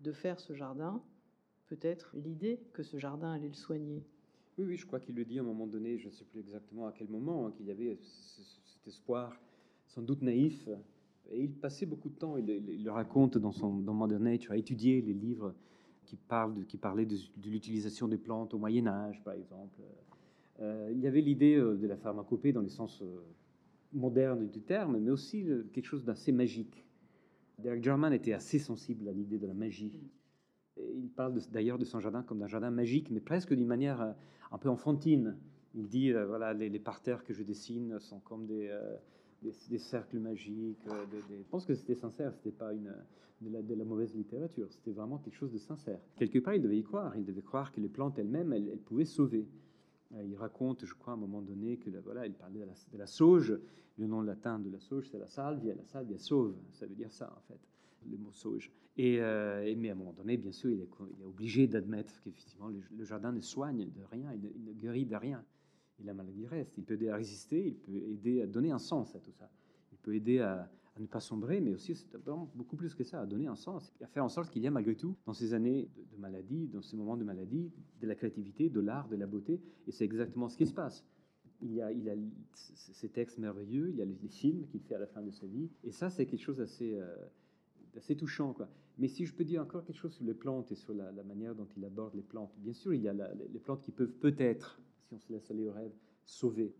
de faire ce jardin peut-être l'idée que ce jardin allait le soigner. Oui, oui, je crois qu'il le dit à un moment donné, je ne sais plus exactement à quel moment, hein, qu'il y avait cet espoir sans doute naïf. Et il passait beaucoup de temps, il, le raconte dans, son, dans Modern Nature, à étudier les livres qui, parlent de, qui parlaient de, l'utilisation des plantes au Moyen Âge, par exemple. Euh, il y avait l'idée euh, de la pharmacopée dans le sens euh, moderne du terme, mais aussi quelque chose d'assez magique. Derek Jarman était assez sensible à l'idée de la magie. Il parle d'ailleurs de son jardin comme d'un jardin magique, mais presque d'une manière euh, un peu enfantine. Il dit euh, voilà, les, parterres que je dessine sont comme des, euh, des, cercles magiques. Je pense que c'était sincère, c'était pas une, de, la, de la mauvaise littérature, c'était vraiment quelque chose de sincère. Quelque part, il devait y croire. Il devait croire que les plantes elles-mêmes, elles, pouvaient sauver. Il raconte, je crois, à un moment donné que voilà, il parlait de la, de la sauge le nom latin de la sauge, c'est la salvia. La salvia sauve, ça veut dire ça en fait, le mot sauge. Et, euh, mais à un moment donné, bien sûr, il est, obligé d'admettre qu'effectivement, le, jardin ne soigne de rien, il ne, guérit de rien. Et la maladie reste. Il peut aider à résister, il peut aider à donner un sens à tout ça. Il peut aider à, ne pas sombrer, mais aussi, c'est beaucoup plus que ça, à donner un sens, à faire en sorte qu'il y ait malgré tout, dans ces années de, maladie, dans ces moments de maladie, de la créativité, de l'art, de la beauté. Et c'est exactement ce qui se passe il a, il a ces textes merveilleux, il y a les, films qu'il fait à la fin de sa vie. Et ça, c'est quelque chose d'assez euh, assez touchant. Quoi. Mais si je peux dire encore quelque chose sur les plantes et sur la, manière dont il aborde les plantes, bien sûr, il y a les plantes qui peuvent peut-être, si on se laisse aller au rêve, sauver.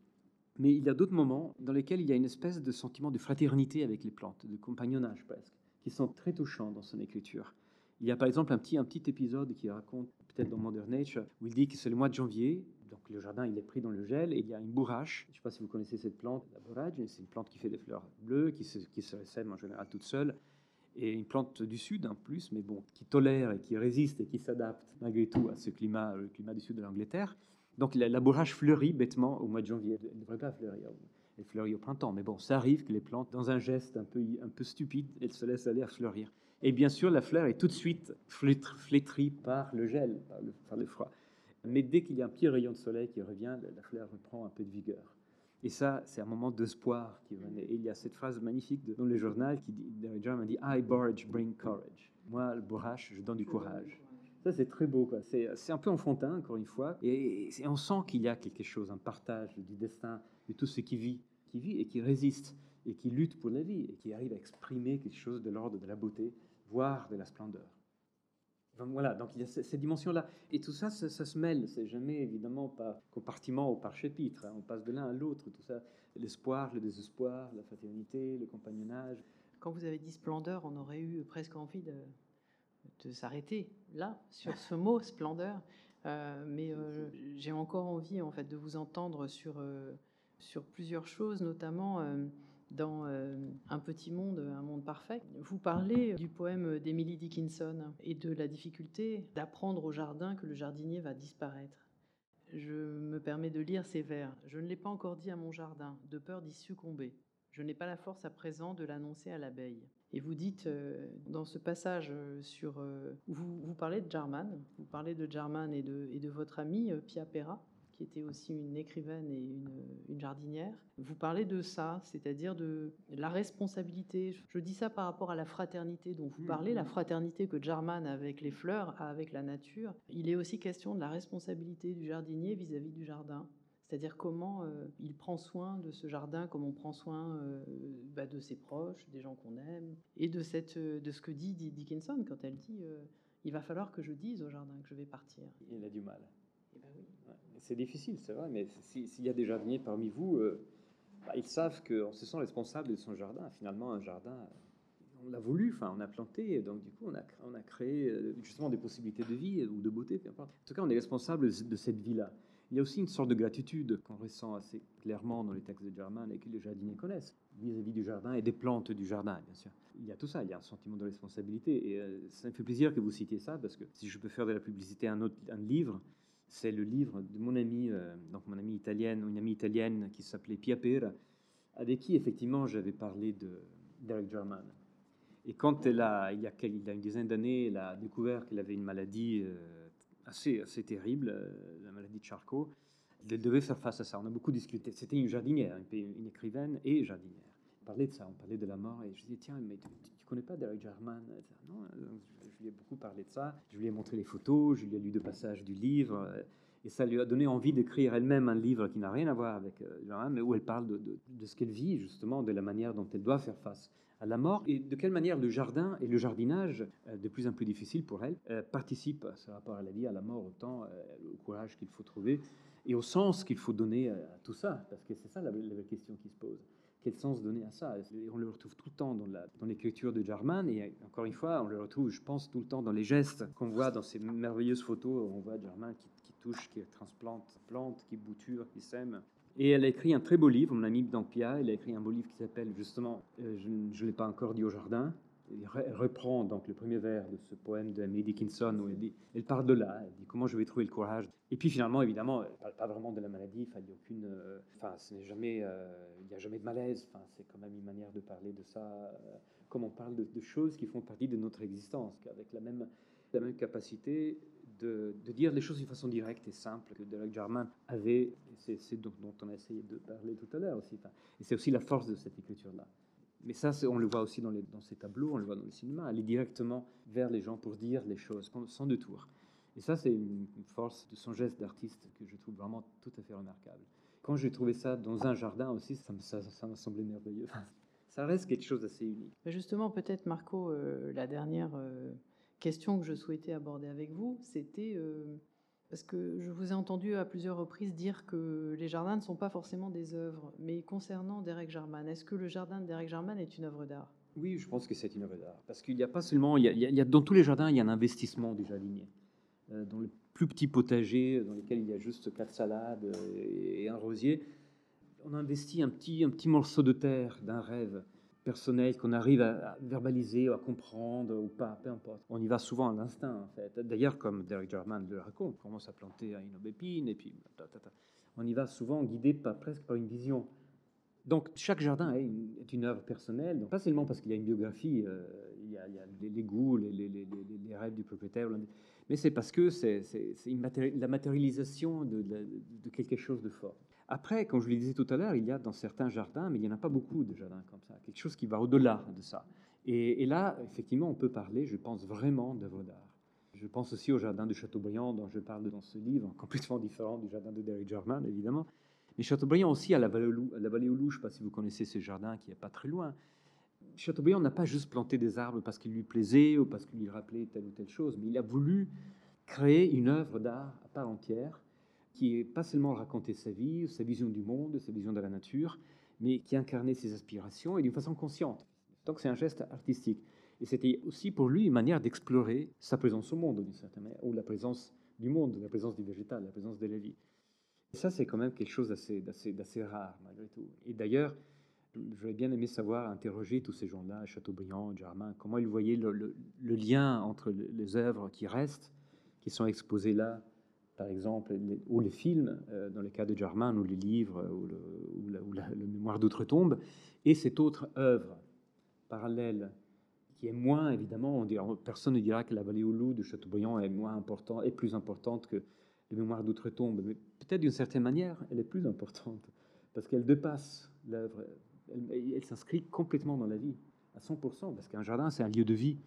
Mais il y a d'autres moments dans lesquels il y a une espèce de sentiment de fraternité avec les plantes, de compagnonnage presque, qui sont très touchants dans son écriture. Il y a par exemple un petit, un petit épisode qui raconte, peut-être dans Modern Nature, où il dit que c'est le mois de janvier, donc le jardin il est pris dans le gel et il y a une bourrache. Je ne sais pas si vous connaissez cette plante, la bourrage. C'est une plante qui fait des fleurs bleues, qui se, qui se en général toute seule. Et une plante du sud en plus, mais bon, qui tolère et qui résiste et qui s'adapte malgré tout à ce climat, le climat du sud de l'Angleterre. Donc la, bourrage fleurit bêtement au mois de janvier. Elle ne devrait pas fleurir. Elle fleurit au printemps. Mais bon, ça arrive que les plantes, dans un geste un peu, un peu stupide, elles se laissent aller à fleurir. Et bien sûr, la fleur est tout de suite flétrie par le gel, par le, par le froid. Mais dès qu'il y a un petit rayon de soleil qui revient, la fleur reprend un peu de vigueur. Et ça, c'est un moment d'espoir. Et il y a cette phrase magnifique dans le journal qui dit, John dit, I barge bring courage. Moi, le je donne du courage. Ça, c'est très beau. C'est un peu enfantin, encore une fois. Et, on sent qu'il y a quelque chose, un partage du destin de tout ce qui vit, qui vit et qui résiste, et qui lutte pour la vie, et qui arrive à exprimer quelque chose de l'ordre de la beauté, voire de la splendeur voilà, donc il y a ces dimensions-là. Et tout ça, ça, se mêle. C'est jamais évidemment par compartiment ou par chapitre. Hein. On passe de l'un à l'autre. Tout ça, l'espoir, le désespoir, la fraternité, le compagnonnage. Quand vous avez dit splendeur, on aurait eu presque envie de, s'arrêter là, sur ce mot splendeur. Euh, mais euh, j'ai encore envie en fait de vous entendre sur, euh, sur plusieurs choses, notamment dans euh, Un petit monde, un monde parfait. Vous parlez du poème d'Emily Dickinson et de la difficulté d'apprendre au jardin que le jardinier va disparaître. Je me permets de lire ces vers. Je ne l'ai pas encore dit à mon jardin, de peur d'y succomber. Je n'ai pas la force à présent de l'annoncer à l'abeille. Et vous dites euh, dans ce passage euh, sur. Vous, parlez de Jarman, vous parlez de Jarman et de, et de votre ami Pia Pera, qui était aussi une écrivaine et une, jardinière. Vous parlez de ça, c'est-à-dire de la responsabilité. Je dis ça par rapport à la fraternité dont vous mmh, parlez, la mmh. fraternité que Jarman a avec les fleurs, a avec la nature. Il est aussi question de la responsabilité du jardinier vis-à-vis du jardin. C'est-à-dire comment euh, il prend soin de ce jardin, comme on prend soin euh, bah, de ses proches, des gens qu'on aime, et de, cette, de ce que dit Dickinson quand elle dit euh, il va falloir que je dise au jardin que je vais partir. Il a du mal. Eh ben c'est difficile, c'est vrai, mais s'il y a des jardiniers parmi vous, euh, bah, ils savent qu'on se sent responsable de son jardin. Finalement, un jardin, on l'a voulu, enfin, on a planté, donc du coup, on a, créé euh, justement des possibilités de vie ou de beauté, peu importe. En tout cas, on est responsable de cette vie-là. Il y a aussi une sorte de gratitude qu'on ressent assez clairement dans les textes de Germain et que les jardiniers connaissent vis-à-vis du jardin et des plantes du jardin, bien sûr. Il y a tout ça, il y a un sentiment de responsabilité. Et euh, ça me fait plaisir que vous citiez ça, parce que si je peux faire de la publicité à un autre livre, c'est le livre de mon amie, euh, donc mon amie italienne, une amie italienne qui s'appelait Pia Pera, avec qui effectivement j'avais parlé de Derek German. Et quand elle a, il y a, une dizaine d'années, elle a découvert qu'elle avait une maladie euh, assez, assez terrible, euh, la maladie de Charcot, elle devait faire face à ça. On a beaucoup discuté. C'était une jardinière, une écrivaine et jardinière parlait de ça, on parlait de la mort, et je disais, tiens, mais tu, ne connais pas Derek Jarman Non, je, lui ai beaucoup parlé de ça, je lui ai montré les photos, je lui ai lu deux passages du livre, et ça lui a donné envie d'écrire elle-même un livre qui n'a rien à voir avec Jarman, mais où elle parle de, ce qu'elle vit, justement, de la manière dont elle doit faire face à la mort, et de quelle manière le jardin et le jardinage, euh, de plus en plus difficile pour elle, euh, participent à ce rapport. À la vie, à la mort, autant euh, au courage qu'il faut trouver, et au sens qu'il faut donner à tout ça, parce que c'est ça la, la question qui se pose quel sens donner à ça On le retrouve tout le temps dans, l'écriture de Jarman, et encore une fois, on le retrouve, je pense, tout le temps dans les gestes qu'on voit dans ces merveilleuses photos. On voit Jarman qui, touche, qui transplante, plante, qui bouture, qui sème. Et elle a écrit un très beau livre, mon amie Bdampia, elle a écrit un beau livre qui s'appelle justement, euh, je ne l'ai pas encore dit au jardin, elle reprend donc le premier vers de ce poème de Emily Dickinson où elle dit, elle part de là, elle dit comment je vais trouver le courage. Et puis finalement, évidemment, elle parle pas vraiment de la maladie, il n'y a euh, jamais, euh, il n'y a jamais de malaise. C'est quand même une manière de parler de ça, euh, comme on parle de, choses qui font partie de notre existence, avec la même, capacité de, dire les choses d'une façon directe et simple que Derek Jarman avait. C'est dont on a essayé de parler tout à l'heure aussi. et c'est aussi la force de cette écriture-là. Mais ça, on le voit aussi dans, les, ces tableaux, on le voit dans le cinéma, aller directement vers les gens pour dire les choses, sans détour. Et ça, c'est une force de son geste d'artiste que je trouve vraiment tout à fait remarquable. Quand j'ai trouvé ça dans un jardin aussi, ça m'a semblé merveilleux. ça reste quelque chose d'assez unique. Justement, peut-être, Marco, euh, la dernière euh, question que je souhaitais aborder avec vous, c'était euh, parce que je vous ai entendu à plusieurs reprises dire que les jardins ne sont pas forcément des œuvres. Mais concernant Derek Jarman, est-ce que le jardin de Derek Jarman est une œuvre d'art? Oui, je pense que c'est une œuvre d'art. Parce qu'il n'y a pas seulement. Dans tous les jardins, il y a un investissement du jardinier. Euh, dans le plus petit potager, dans lequel il y a juste quatre salades et, un rosier, on investit un petit morceau de terre d'un rêve personnel qu'on arrive à, verbaliser, à comprendre ou pas, peu importe. On y va souvent à l'instinct, en fait. D'ailleurs, comme Derek Jarman le raconte, on commence à planter une aubépine et puis on y va souvent guidé par, presque par une vision. Donc chaque jardin est une, œuvre personnelle, pas seulement parce qu'il y a une biographie, euh, il, y a, les, goûts, les, les, rêves du propriétaire, mais c'est parce que c'est la matérialisation de, quelque chose de fort. Après, comme je le disais tout à l'heure, il y a dans certains jardins, mais il n'y en a pas beaucoup de jardins comme ça, quelque chose qui va au-delà de ça. Et, là, effectivement, on peut parler, je pense, vraiment d'œuvres d'art. Je pense aussi au jardin de Châteaubriand dont je parle dans ce livre, complètement différent du jardin de Derek Jarman, évidemment. Mais Châteaubriand aussi à la vallée, à la vallée aux Loups, je ne sais pas si vous connaissez ce jardin qui n'est pas très loin. Chateaubriand n'a pas juste planté des arbres parce qu'il lui plaisait ou parce qu'il lui rappelait telle ou telle chose, mais il a voulu créer une œuvre d'art à part entière qui est pas seulement raconter sa vie, sa vision du monde, sa vision de la nature, mais qui incarnait ses aspirations et d'une façon consciente. Donc c'est un geste artistique. Et c'était aussi pour lui une manière d'explorer sa présence au monde, d'une certaine manière, ou la présence du monde, la présence du végétal, la présence de la vie. Et ça, c'est quand même quelque chose d'assez rare, malgré tout. Et d'ailleurs, j'aurais bien aimé savoir, interroger tous ces gens-là, Chateaubriand, Germain, comment ils voyaient le, lien entre les œuvres qui restent, qui sont exposées là, par exemple, ou les films, euh, dans le cas de Jarman, ou les livres, ou le, ou la, mémoire d'outre-tombe, et cette autre œuvre parallèle, qui est moins, évidemment, personne ne dira que la vallée au loup de Chateaubriand est moins important, est plus importante que les mémoires d'outre-tombe, mais peut-être d'une certaine manière, elle est plus importante, parce qu'elle dépasse l'œuvre, elle s'inscrit complètement dans la vie, à 100%, parce qu'un jardin, c'est un lieu de vie,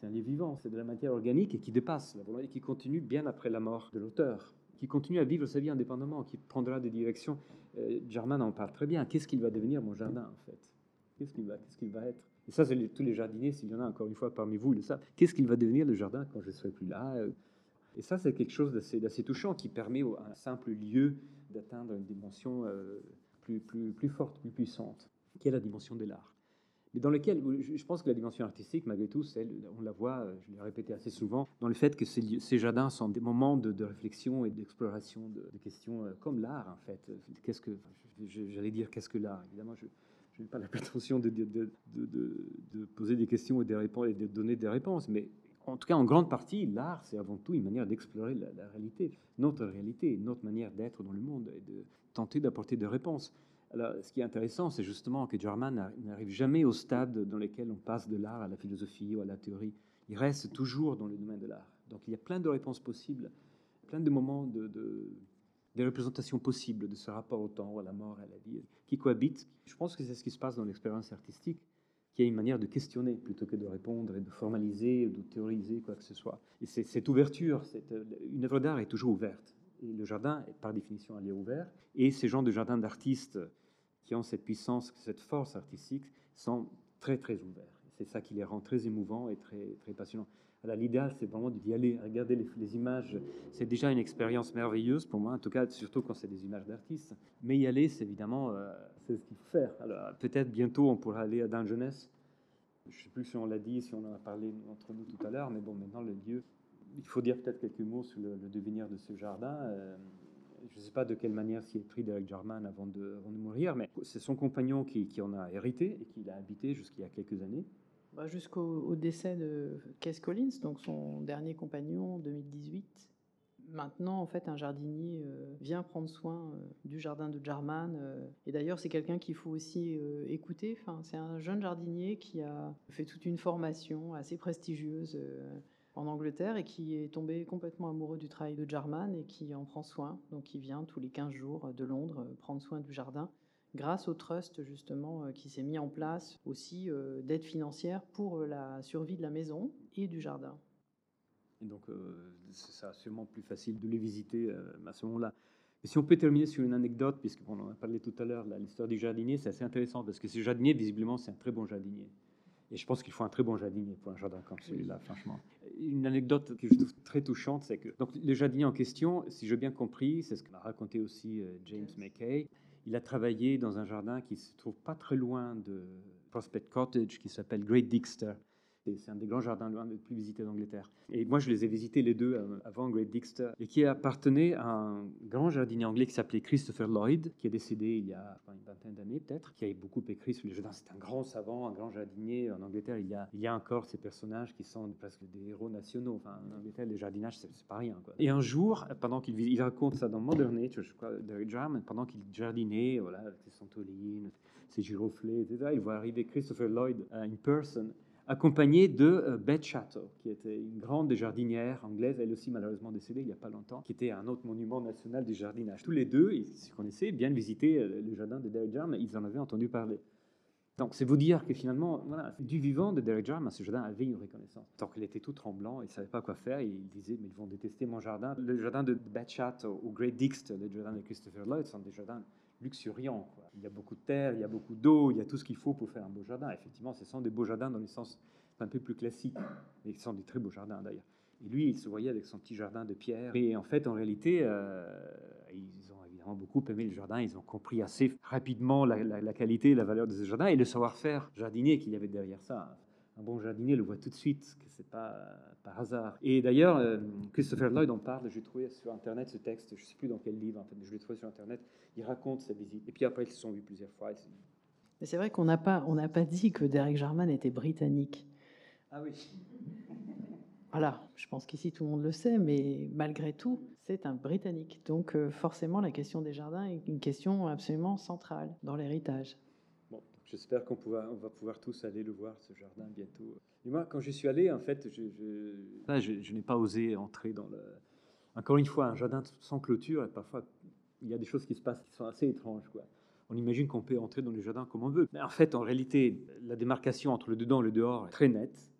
c'est un lieu vivant, c'est de la matière organique et qui dépasse la volonté, qui continue bien après la mort de l'auteur, qui continue à vivre sa vie indépendamment, qui prendra des directions. Euh, Germain en parle très bien. Qu'est-ce qu'il va devenir, mon jardin, en fait? Qu'est-ce qu'il va, être? Et ça, c'est tous les jardiniers, s'il y en a encore une fois parmi vous, ils le savent. Qu'est-ce qu'il va devenir, le jardin, quand je ne serai plus là? Et ça, c'est quelque chose d'assez, touchant qui permet à un simple lieu d'atteindre une dimension euh, plus forte, plus puissante, qui est la dimension de l'art mais dans lequel je pense que la dimension artistique, malgré tout, on la voit, euh, je l'ai répété assez souvent, dans le fait que ces, jardins sont des moments de, réflexion et d'exploration de, questions euh, comme l'art, en fait. Qu'est-ce que, j'allais dire, qu'est-ce que l'art? Évidemment, je, n'ai pas la prétention de, poser des questions et, de donner des réponses, mais en tout cas, en grande partie, l'art, c'est avant tout une manière d'explorer la, réalité, notre réalité, notre manière d'être dans le monde et de tenter d'apporter des réponses. Alors, ce qui est intéressant, c'est justement que German n'arrive jamais au stade dans lequel on passe de l'art à la philosophie ou à la théorie. Il reste toujours dans le domaine de l'art. Donc, il y a plein de réponses possibles, plein de moments de, de des représentations possibles de ce rapport au temps, à la mort, à la vie, qui cohabitent. Je pense que c'est ce qui se passe dans l'expérience artistique, qui est une manière de questionner plutôt que de répondre et de formaliser de théoriser quoi que ce soit. Et cette ouverture, une œuvre d'art est toujours ouverte. Et le jardin est par définition un lieu ouvert. Et ces gens de jardin d'artistes qui ont cette puissance, cette force artistique, sont très très ouverts. C'est ça qui les rend très émouvants et très, très passionnants. Alors l'idéal, c'est vraiment d'y aller, regarder les, images. C'est déjà une expérience merveilleuse pour moi, en tout cas, surtout quand c'est des images d'artistes. Mais y aller, c'est évidemment, euh, c'est ce qu'il faut faire. Alors peut-être bientôt, on pourra aller à Dungeness. Je ne sais plus si on l'a dit, si on en a parlé entre nous tout à l'heure, mais bon, maintenant le lieu. Il faut dire peut-être quelques mots sur le, devenir de ce jardin. Euh, je ne sais pas de quelle manière s'y est pris Derek Jarman avant de, mourir, mais c'est son compagnon qui, en a hérité et qui l'a habité jusqu'il y a quelques années. Bah, jusqu'au décès de Keith Collins, donc son dernier compagnon en 2018. Maintenant, en fait, un jardinier euh, vient prendre soin euh, du jardin de Jarman. Euh, et d'ailleurs, c'est quelqu'un qu'il faut aussi écouter. C'est un jeune jardinier qui a fait toute une formation assez prestigieuse en Angleterre et qui est tombé complètement amoureux du travail de Jarman et qui en prend soin. Donc il vient tous les 15 jours de Londres euh, prendre soin du jardin grâce au trust justement euh, qui s'est mis en place aussi euh, d'aide financière pour la survie de la maison et du jardin. Et donc c'est sûrement plus facile de les visiter à ce moment-là. Et si on peut terminer sur une anecdote, puisqu'on en a parlé tout à l'heure, l'histoire du jardinier, c'est assez intéressant parce que ce jardinier, visiblement, c'est un très bon jardinier. Et je pense qu'il faut un très bon jardinier pour un jardin comme celui-là, franchement. Une anecdote que je trouve très touchante, c'est que donc, le jardinier en question, si j'ai bien compris, c'est ce que m'a raconté aussi euh, James McKay, il a travaillé dans un jardin qui se trouve pas très loin de Prospect Cottage, qui s'appelle Great Dixter. C'est un des grands jardins les plus visités d'Angleterre. Et moi, je les ai visités les deux euh, avant Great Dixter, et qui appartenait à un grand jardinier anglais qui s'appelait Christopher Lloyd, qui est décédé il y a une vingtaine d'années peut-être, qui a beaucoup écrit sur les jardins. C'est un grand savant, un grand jardinier. En Angleterre, il y a, encore ces personnages qui sont presque des héros nationaux. Enfin, en Angleterre, les jardinages, c'est pas rien. Et un jour, pendant qu'il il raconte ça dans Modern Nature, je crois, de Jarman, pendant qu'il jardinait, voilà, avec ses centolines, ses giroflées, etc., il voit arriver Christopher Lloyd in person accompagné de euh, Beth Chatto, qui était une grande jardinière anglaise, elle aussi malheureusement décédée il n'y a pas longtemps, qui était un autre monument national du jardinage. Tous les deux, ils se connaissaient, bien visiter euh, le jardin de Derek Jarman, ils en avaient entendu parler. Donc c'est vous dire que finalement, du vivant de Derek Jarman, ce jardin avait une reconnaissance. Tant qu'il était tout tremblant, il ne savait pas quoi faire, il disait, mais ils vont détester mon jardin. Le jardin de Beth Chatto ou Great Dixter, le jardin de Christopher Lloyd, sont des jardins luxuriant. Il y a beaucoup de terre, il y a beaucoup d'eau, il y a tout ce qu'il faut pour faire un beau jardin. Effectivement, ce sont des beaux jardins dans le sens un peu plus classique, mais ce sont des très beaux jardins d'ailleurs. Et lui, il se voyait avec son petit jardin de pierre. Et en fait, en réalité, euh, ils ont évidemment beaucoup aimé le jardin. Ils ont compris assez rapidement la, la qualité la valeur de ce jardin et le savoir-faire jardinier qu'il y avait derrière ça un bon jardinier le voit tout de suite que c'est pas par hasard. Et d'ailleurs, euh, Christopher Lloyd en parle. J'ai trouvé sur Internet ce texte. Je sais plus dans quel livre, en fait, mais je l'ai trouvé sur Internet. Il raconte sa visite. Et puis après, ils se sont vus plusieurs fois. Mais c'est vrai qu'on n'a pas, on pas dit que Derek Jarman était britannique. Ah oui. Voilà, je pense qu'ici tout le monde le sait, mais malgré tout, c'est un Britannique. Donc euh, forcément, la question des jardins est une question absolument centrale dans l'héritage. J'espère qu'on on va pouvoir tous aller le voir, ce jardin, bientôt. Et moi, quand j'y suis allé, en fait, je, je, je, n'ai pas osé entrer dans le... Encore une fois, un jardin sans clôture, et parfois, il y a des choses qui se passent qui sont assez étranges. On imagine qu'on peut entrer dans les jardins comme on veut. Mais en fait, en réalité, la démarcation entre le dedans et le dehors est très nette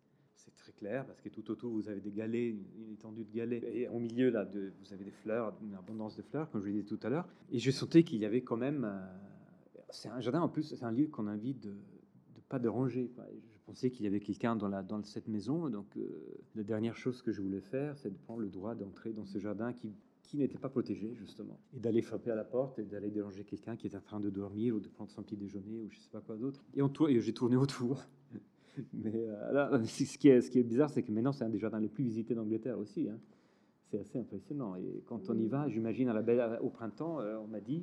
clair, parce que tout autour, vous avez des galets, une étendue de galets. Et au milieu, là, vous avez des fleurs, une abondance de fleurs, comme je l'ai dit tout à l'heure. Et je sentais qu'il y avait quand même... Euh, c'est un jardin, en plus, c'est un lieu qu'on a envie de ne pas déranger. Je pensais qu'il y avait quelqu'un dans, cette maison. Donc, euh, la dernière chose que je voulais faire, c'est de prendre le droit d'entrer dans ce jardin qui n'était pas protégé, justement, et d'aller frapper à la porte et d'aller déranger quelqu'un qui est en train de dormir ou de prendre son petit déjeuner ou je sais pas quoi d'autre. Et, j'ai tourné autour mais euh, ce, qui est, ce qui est bizarre, c'est que maintenant, c'est un des jardins les plus visités d'Angleterre aussi. Hein. C'est assez impressionnant. Et quand on y va, j'imagine au printemps, euh, on m'a dit,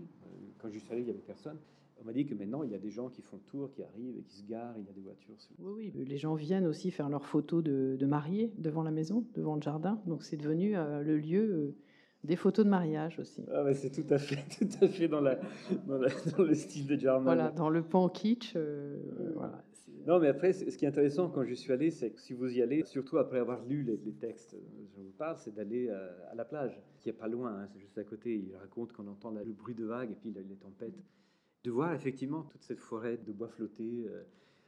quand je suis allé, il n'y avait personne. On m'a dit que maintenant, il y a des gens qui font le tour, qui arrivent et qui se garent, il y a des voitures. Oui, oui, les gens viennent aussi faire leurs photos de, de mariés devant la maison, devant le jardin. Donc c'est devenu le lieu des photos de mariage aussi. Ah c'est tout à fait, tout à fait dans, la, dans, le style de Jarman. Voilà, dans le pan kitsch. voilà. Non, mais après, ce qui est intéressant quand je suis allé, c'est que si vous y allez, surtout après avoir lu les, textes dont je vous parle, c'est d'aller euh, à la plage, qui est pas loin, hein, c'est juste à côté. Il raconte qu'on entend le bruit de vagues et puis les tempêtes. De voir effectivement toute cette forêt de bois flottés, euh,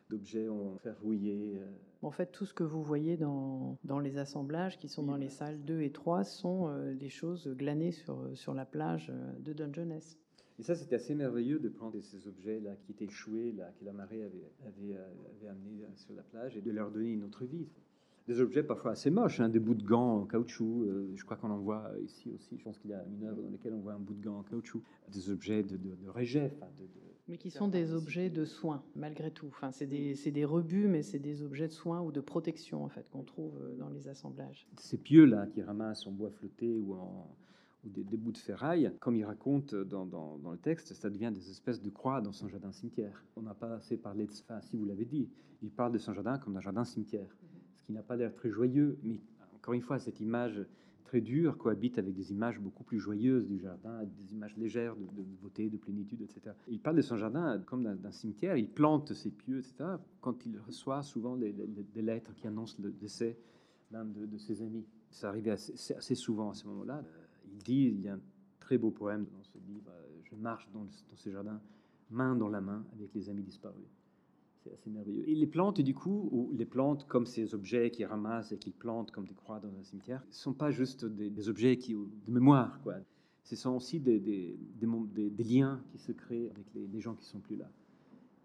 d'objets en fer rouillé. Euh. En fait, tout ce que vous voyez dans, dans les assemblages qui sont dans les salles 2 et 3 sont des choses glanées sur, sur la plage de Dungeness. Et ça, c'était assez merveilleux de prendre ces objets-là qui étaient échoués, là, que la marée avait, avait, euh, avait amenés euh, sur la plage, et de leur donner une autre vie. Des objets parfois assez moches, hein, des bouts de gants en caoutchouc. Euh, je crois qu'on en voit ici aussi. Je pense qu'il y a une œuvre dans laquelle on voit un bout de gant en caoutchouc. Des objets de, de, de de, mais qui sont des objets de soins, malgré tout. Enfin, c'est des, des, rebuts, mais c'est des objets de soins ou de protection, en fait, qu'on trouve dans les assemblages. Ces pieux-là qui ramassent en bois flotté ou en, ou des, bouts de ferraille, comme il raconte dans, dans, le texte, ça devient des espèces de croix dans son jardin cimetière. On n'a pas assez parlé de ça, si vous l'avez dit. Il parle de son jardin comme d'un jardin cimetière, ce qui n'a pas l'air très joyeux, mais encore une fois, cette image très dure cohabite avec des images beaucoup plus joyeuses du jardin, des images légères de, beauté, de plénitude, etc. Il parle de son jardin comme d'un cimetière, il plante ses pieux, etc. Quand il reçoit souvent des, lettres qui annoncent le décès d'un de, ses amis. Ça arrivait assez, souvent à ce moment-là il dit, il y a un très beau poème dans ce livre, euh, je marche dans, ces jardins, main dans la main, avec les amis disparus. C'est assez merveilleux. Et les plantes, du coup, ou les plantes comme ces objets qu'ils ramassent et qu'ils plantent comme des croix dans un cimetière, ne sont pas juste des, objets qui, de mémoire, quoi. Ce sont aussi des, liens qui se créent avec les, les gens qui sont plus là.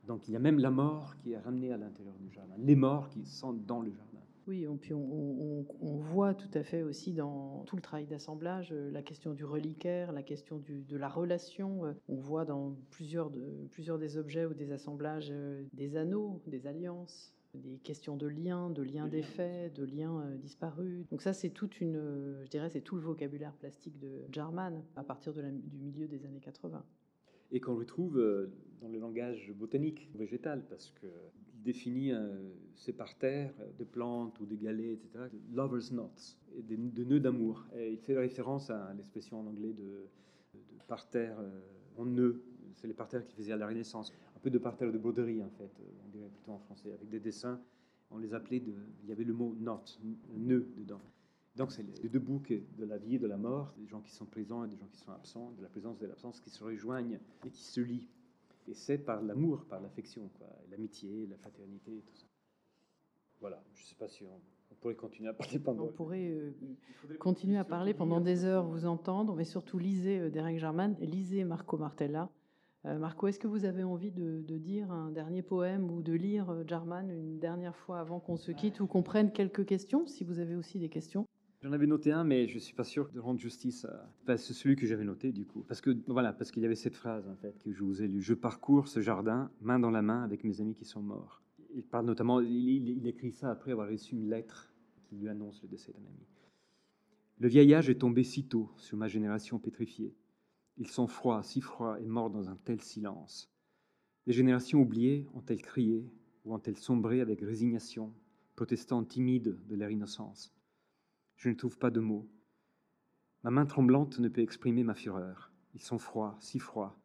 Donc il y a même la mort qui est ramenée à l'intérieur du jardin, les morts qui sont dans le jardin. Oui, puis on, voit tout à fait aussi dans tout le travail d'assemblage euh, la question du reliquaire, la question de la relation. Euh, on voit dans plusieurs, de, plusieurs des objets ou des assemblages euh, des anneaux, des alliances, des questions de liens, de liens d'effets, de liens disparus. Donc ça, c'est toute une, je dirais, c'est tout le vocabulaire plastique de Jarman à partir de du milieu des années 80 et qu'on retrouve dans le langage botanique, végétal, parce que définit ces parterres de plantes ou de galets, etc., lovers knots, de nœuds d'amour. il fait référence à l'expression en anglais de, parterre euh, en nœuds. C'est les parterres qui faisaient à la Renaissance. Un peu de parterre de broderie, en fait, on dirait plutôt en français, avec des dessins. On les appelait, de, il y avait le mot knot, nœud dedans. Donc, c'est les deux boucs de la vie et de la mort, des gens qui sont présents et des gens qui sont absents, de la présence et de l'absence qui se rejoignent et qui se lient. Et c'est par l'amour, par l'affection, l'amitié, la fraternité, tout ça. Voilà, je ne sais pas si on, pourrait continuer à parler pendant. On pourrait euh, continuer à parler pendant des heures, vous entendre, mais surtout lisez euh, Derek Jarman lisez Marco Martella. Euh, Marco, est-ce que vous avez envie de, dire un dernier poème ou de lire Jarman une dernière fois avant qu'on se quitte ou qu'on prenne quelques questions, si vous avez aussi des questions? J'en avais noté un, mais je suis pas sûr de rendre justice à c'est celui que j'avais noté du coup, parce que voilà, parce qu'il y avait cette phrase en fait que je vous ai lue. Je parcours ce jardin main dans la main avec mes amis qui sont morts. Il parle notamment, il, écrit ça après avoir reçu une lettre qui lui annonce le décès d'un ami. Le vieil âge est tombé si tôt sur ma génération pétrifiée. Ils sont froids, si froids et morts dans un tel silence. Les générations oubliées ont-elles crié ou ont-elles sombré avec résignation, protestant timide de leur innocence? Je ne trouve pas de mots. Ma main tremblante ne peut exprimer ma fureur. Ils sont froids, si froids,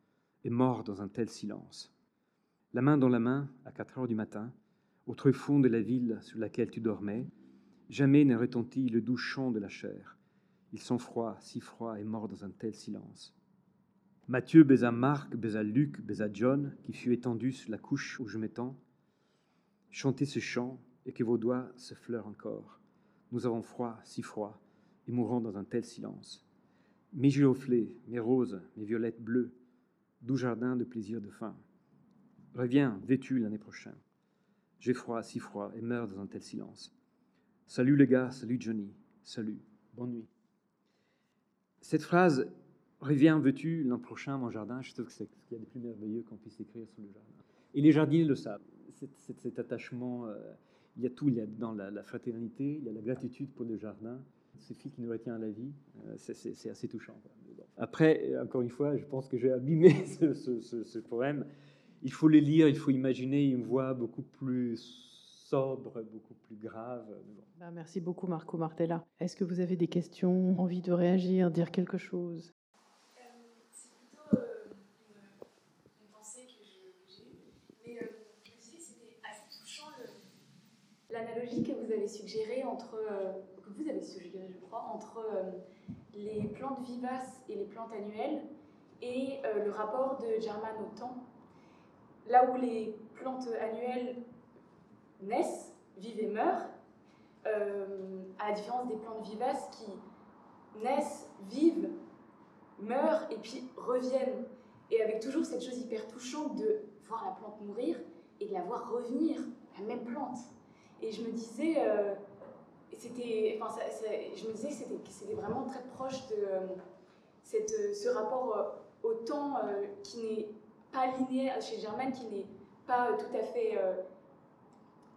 et morts dans un tel silence. La main dans la main, à quatre heures du matin, au tréfonds de la ville sur laquelle tu dormais, jamais n'a retenti le doux chant de la chair. Ils sont froids, si froids, et morts dans un tel silence. Mathieu baisa Marc, baisa Luc, baisa John, qui fut étendu sur la couche où je m'étends. Chantez ce chant, et que vos doigts se fleurent encore. Nous avons froid, si froid, et mourons dans un tel silence. Mes giroflées, mes roses, mes violettes bleues, doux jardin de plaisir de fin. Reviens, vêtu l'année prochaine. J'ai froid, si froid, et meurs dans un tel silence. Salut les gars, salut Johnny, salut, bonne nuit. Cette phrase, reviens, veux-tu l'an prochain mon jardin, je trouve que c'est ce qu'il y a de plus merveilleux qu'on puisse écrire sur le jardin. Et les jardiniers le savent, cet, cet attachement, euh, il y a tout, il y a dans la, fraternité, il y a la gratitude pour le jardin, ce fil qui nous retient à la vie, euh, c'est assez touchant. Après, encore une fois, je pense que j'ai abîmé ce, poème il faut les lire, il faut imaginer une voix beaucoup plus sobre, beaucoup plus grave. Bah, merci beaucoup Marco Martella. Est-ce que vous avez des questions, envie de réagir, dire quelque chose euh, C'est plutôt euh, une, une, pensée que j'ai mais euh, je me disais que c'était assez touchant suggérée entre, euh, que vous avez suggéré je crois, entre euh, les plantes vivaces et les plantes annuelles et euh, le rapport de German au temps là où les plantes annuelles naissent, vivent et meurent, à la différence des plantes vivaces qui naissent, vivent, meurent et puis reviennent. Et avec toujours cette chose hyper touchante de voir la plante mourir et de la voir revenir, la même plante. Et je me disais, euh, c'était, enfin, je me disais que c'était vraiment très proche de euh, cette, ce rapport euh, au temps euh, qui n'est pas linéaire chez Germaine, qui n'est pas tout à fait euh,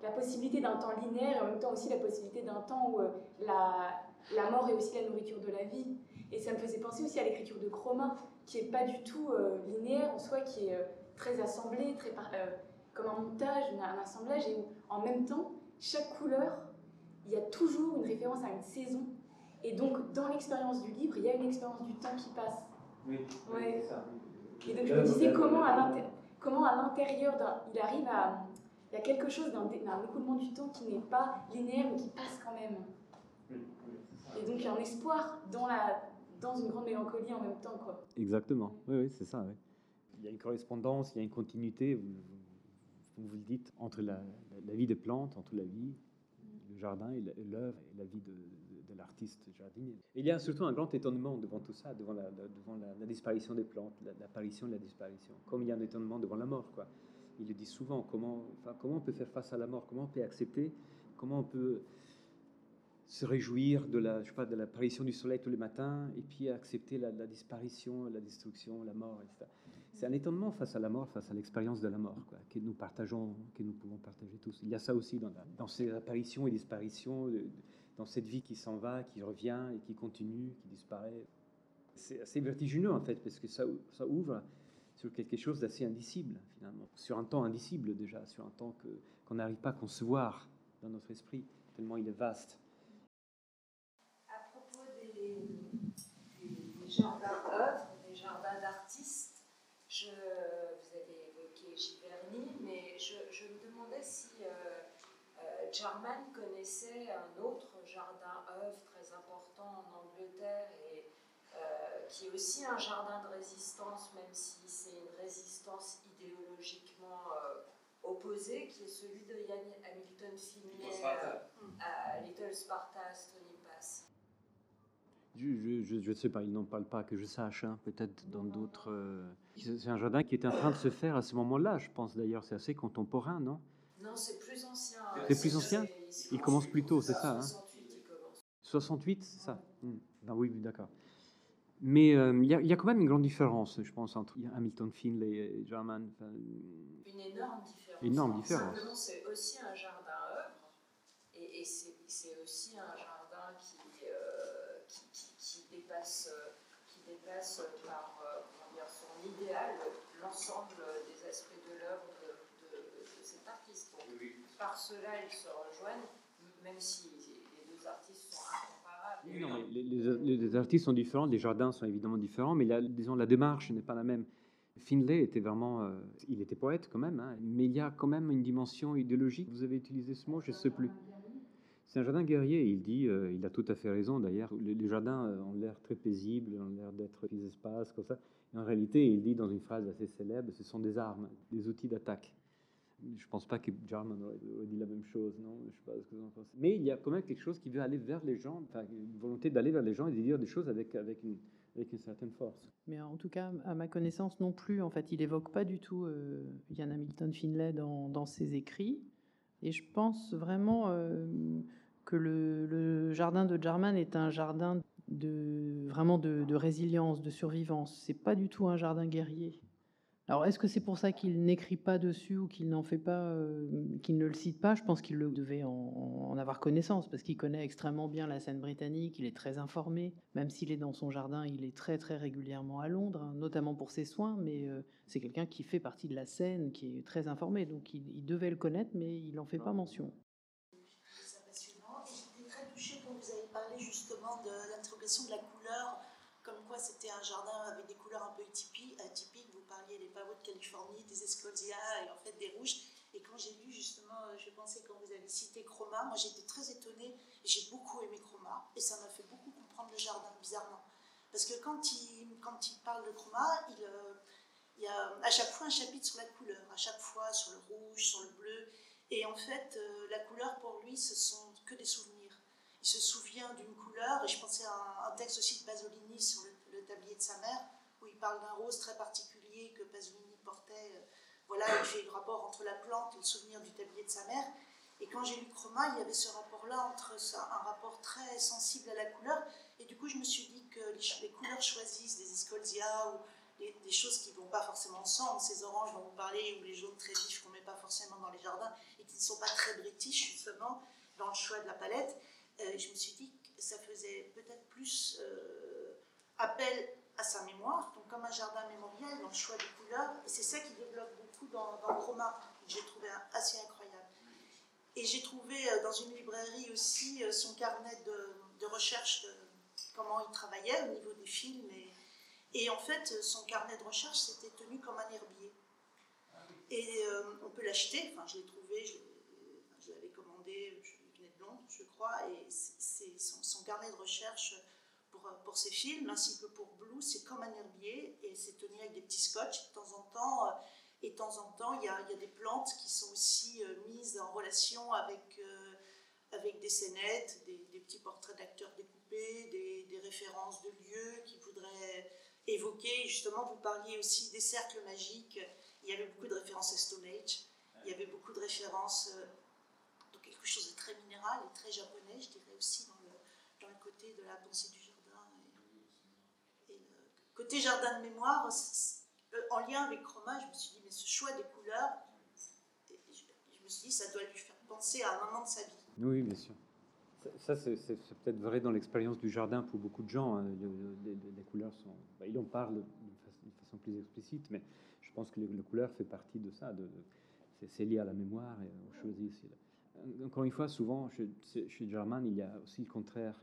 la possibilité d'un temps linéaire et en même temps aussi la possibilité d'un temps où euh, la, la, mort est aussi la nourriture de la vie. Et ça me faisait penser aussi à l'écriture de Chroma, qui est pas du tout euh, linéaire en soi, qui est euh, très assemblée, très euh, comme un montage, un assemblage, et où en même temps, chaque couleur, il y a toujours une référence à une saison. Et donc, dans l'expérience du livre, il y a une expérience du temps qui passe. Oui, ouais. c'est ça. Et donc je me disais comment à l'intérieur d'un... Il arrive à... Il y a quelque chose d'un écoulement du temps qui n'est pas linéaire mais qui passe quand même. Et donc il y a un espoir dans, la, dans une grande mélancolie en même temps. Quoi. Exactement, oui, oui c'est ça. Oui. Il y a une correspondance, il y a une continuité, vous, vous, le dites, entre la, vie des plantes, entre la vie, le jardin et l'œuvre et la vie de, l'artiste jardinier. Il y a surtout un grand étonnement devant tout ça, devant la, disparition des plantes, l'apparition de la disparition, comme il y a un étonnement devant la mort. Quoi. Il le dit souvent, comment, comment on peut faire face à la mort, comment on peut accepter, comment on peut se réjouir de la, je sais pas, de l'apparition du soleil tous les matins et puis accepter la disparition, la destruction, la mort, etc. C'est un étonnement face à la mort, face à l'expérience de la mort, quoi, que nous partageons, que nous pouvons partager tous. Il y a ça aussi dans, ces apparitions et disparitions, dans cette vie qui s'en va, qui revient et qui continue, qui disparaît. C'est assez vertigineux en fait, parce que ça, ouvre sur quelque chose d'assez indicible finalement, sur un temps indicible déjà, sur un temps qu'on n'arrive pas à concevoir dans notre esprit, tellement il est vaste. À propos des, des, des jardins d'artistes, je, vous avez évoqué Giverny, mais je, je, me demandais si euh, euh, Jarman connaissait un autre jardin œuvre très important en Angleterre et euh, qui est aussi un jardin de résistance, même si c'est une résistance idéologiquement euh, opposée, qui est celui de Ian Hamilton Finlay à Little Sparta, Stony Pass. Je ne sais pas, il n'en parle pas que je sache, hein, peut-être dans d'autres. Euh... C'est un jardin qui est en train de se faire à ce moment-là, je pense d'ailleurs, c'est assez contemporain, non? Non, c'est plus ancien. C'est plus ancien Il commence plus tôt, c'est ça 68, hein 68, c'est ça mmh. ah, Oui, d'accord. Mais euh, il y, y, a quand même une grande différence, je pense, entre Hamilton Finlay et Jarman. Enfin, une énorme différence. Énorme différence. Simplement, c'est aussi un jardin œuvre, et, et c'est aussi un jardin qui, euh, qui, qui, qui, dépasse, qui dépasse par euh, dire, son idéal l'ensemble des aspects de l'œuvre de, de, de, cet artiste. Donc, oui. Par cela, ils se rejoignent, même si les deux artistes sont incomparables les, artistes sont différents, les jardins sont évidemment différents, mais la, disons la démarche n'est pas la même. Finlay était vraiment, euh, il était poète quand même, hein, mais il y a quand même une dimension idéologique. Vous avez utilisé ce mot, je ne sais plus. C'est un jardin guerrier. Il dit, euh, il a tout à fait raison d'ailleurs. Les, jardins euh, ont l'air très paisibles, ont l'air d'être des espaces comme ça. en réalité, il dit dans une phrase assez célèbre, ce sont des armes, des outils d'attaque. Je ne pense pas que Jarman aurait, dit la même chose, non Je sais pas ce que vous en pensez. Mais il y a quand même quelque chose qui veut aller vers les gens, une volonté d'aller vers les gens et de dire des choses avec, une, certaine force. Mais en tout cas, à ma connaissance non plus, en fait, il évoque pas du tout euh, Ian Hamilton Finlay dans, ses écrits. Et je pense vraiment euh, que le, jardin de Jarman est un jardin vraiment de, de résilience, de survivance. C'est pas du tout un jardin guerrier. Alors, est-ce que c'est pour ça qu'il n'écrit pas dessus ou qu'il n'en fait pas, euh, qu'il ne le cite pas? Je pense qu'il le devait en, avoir connaissance parce qu'il connaît extrêmement bien la scène britannique. Il est très informé, même s'il est dans son jardin, il est très très régulièrement à Londres, hein, notamment pour ses soins. Mais euh, c'est quelqu'un qui fait partie de la scène, qui est très informé, donc il, devait le connaître, mais il n'en fait pas mention. Très touchée quand vous avez parlé justement de l'interrogation de la couleur comme quoi c'était un jardin avec des couleurs un peu atypiques. Pavots de Californie, des escolias et en fait des rouges. Et quand j'ai lu justement, euh, je pensais quand vous avez cité Chroma, moi j'étais très étonnée. J'ai beaucoup aimé Chroma et ça m'a fait beaucoup comprendre le jardin, bizarrement. Parce que quand il, quand il parle de Chroma, il, euh, y a à chaque fois un chapitre sur la couleur, à chaque fois sur le rouge, sur le bleu. Et en fait, euh, la couleur pour lui, ce sont que des souvenirs il se souvient d'une couleur, et je pensais à un, texte aussi de Pasolini sur le, tablier de sa mère, où il parle d'un rose très particulier que Pasolini portait. Euh, voilà, il fait le rapport entre la plante et le souvenir du tablier de sa mère. Et quand j'ai lu Chroma, il y avait ce rapport-là entre un rapport très sensible à la couleur. Et du coup, je me suis dit que les, couleurs choisies des escolzias ou des choses qui ne vont pas forcément ensemble, ces oranges dont vous parlez ou les jaunes très vifs qu'on ne met pas forcément dans les jardins et qui ne sont pas très british justement dans le choix de la palette, euh, je me suis dit que ça faisait peut-être plus euh, appel sa mémoire, donc comme un jardin mémoriel dans le choix des couleurs, c'est ça qui développe beaucoup dans, dans Roma, que j'ai trouvé assez incroyable. Et j'ai trouvé euh, dans une librairie aussi son carnet de, de, recherche de comment il travaillait au niveau des films, et, en fait son carnet de recherche s'était tenu comme un herbier. Et on peut l'acheter, enfin je l'ai trouvé, je, je l'avais commandé, je crois, et c'est son, carnet de recherche pour, pour ses films, ainsi que pour Blue, c'est comme un herbier, et c'est tenu avec des petits scotch de temps en temps. Euh, et de temps en temps, il y a, des plantes qui sont aussi euh, mises en relation avec, euh, des scénettes, des, petits portraits d'acteurs découpés, des, références de lieux qui voudraient évoquer. Justement, vous parliez aussi des cercles magiques. Il y avait beaucoup de références à Stone Age. Il y avait beaucoup de références quelque chose de très minéral et très japonais, je dirais aussi dans le, dans le côté de la pensée du côté jardin de mémoire, euh, en lien avec Chroma, je me suis dit, mais ce choix des couleurs, je, me suis dit, ça doit lui faire penser à un moment de sa vie. Oui, bien sûr. Ça, c'est peut-être vrai dans l'expérience du jardin pour beaucoup de gens. Hein. Les, couleurs sont. Bah, il en parle de façon, plus explicite, mais je pense que les, couleurs fait partie de ça. C'est lié à la mémoire et on choisit encore une fois, souvent, chez, chez German, il y a aussi le contraire.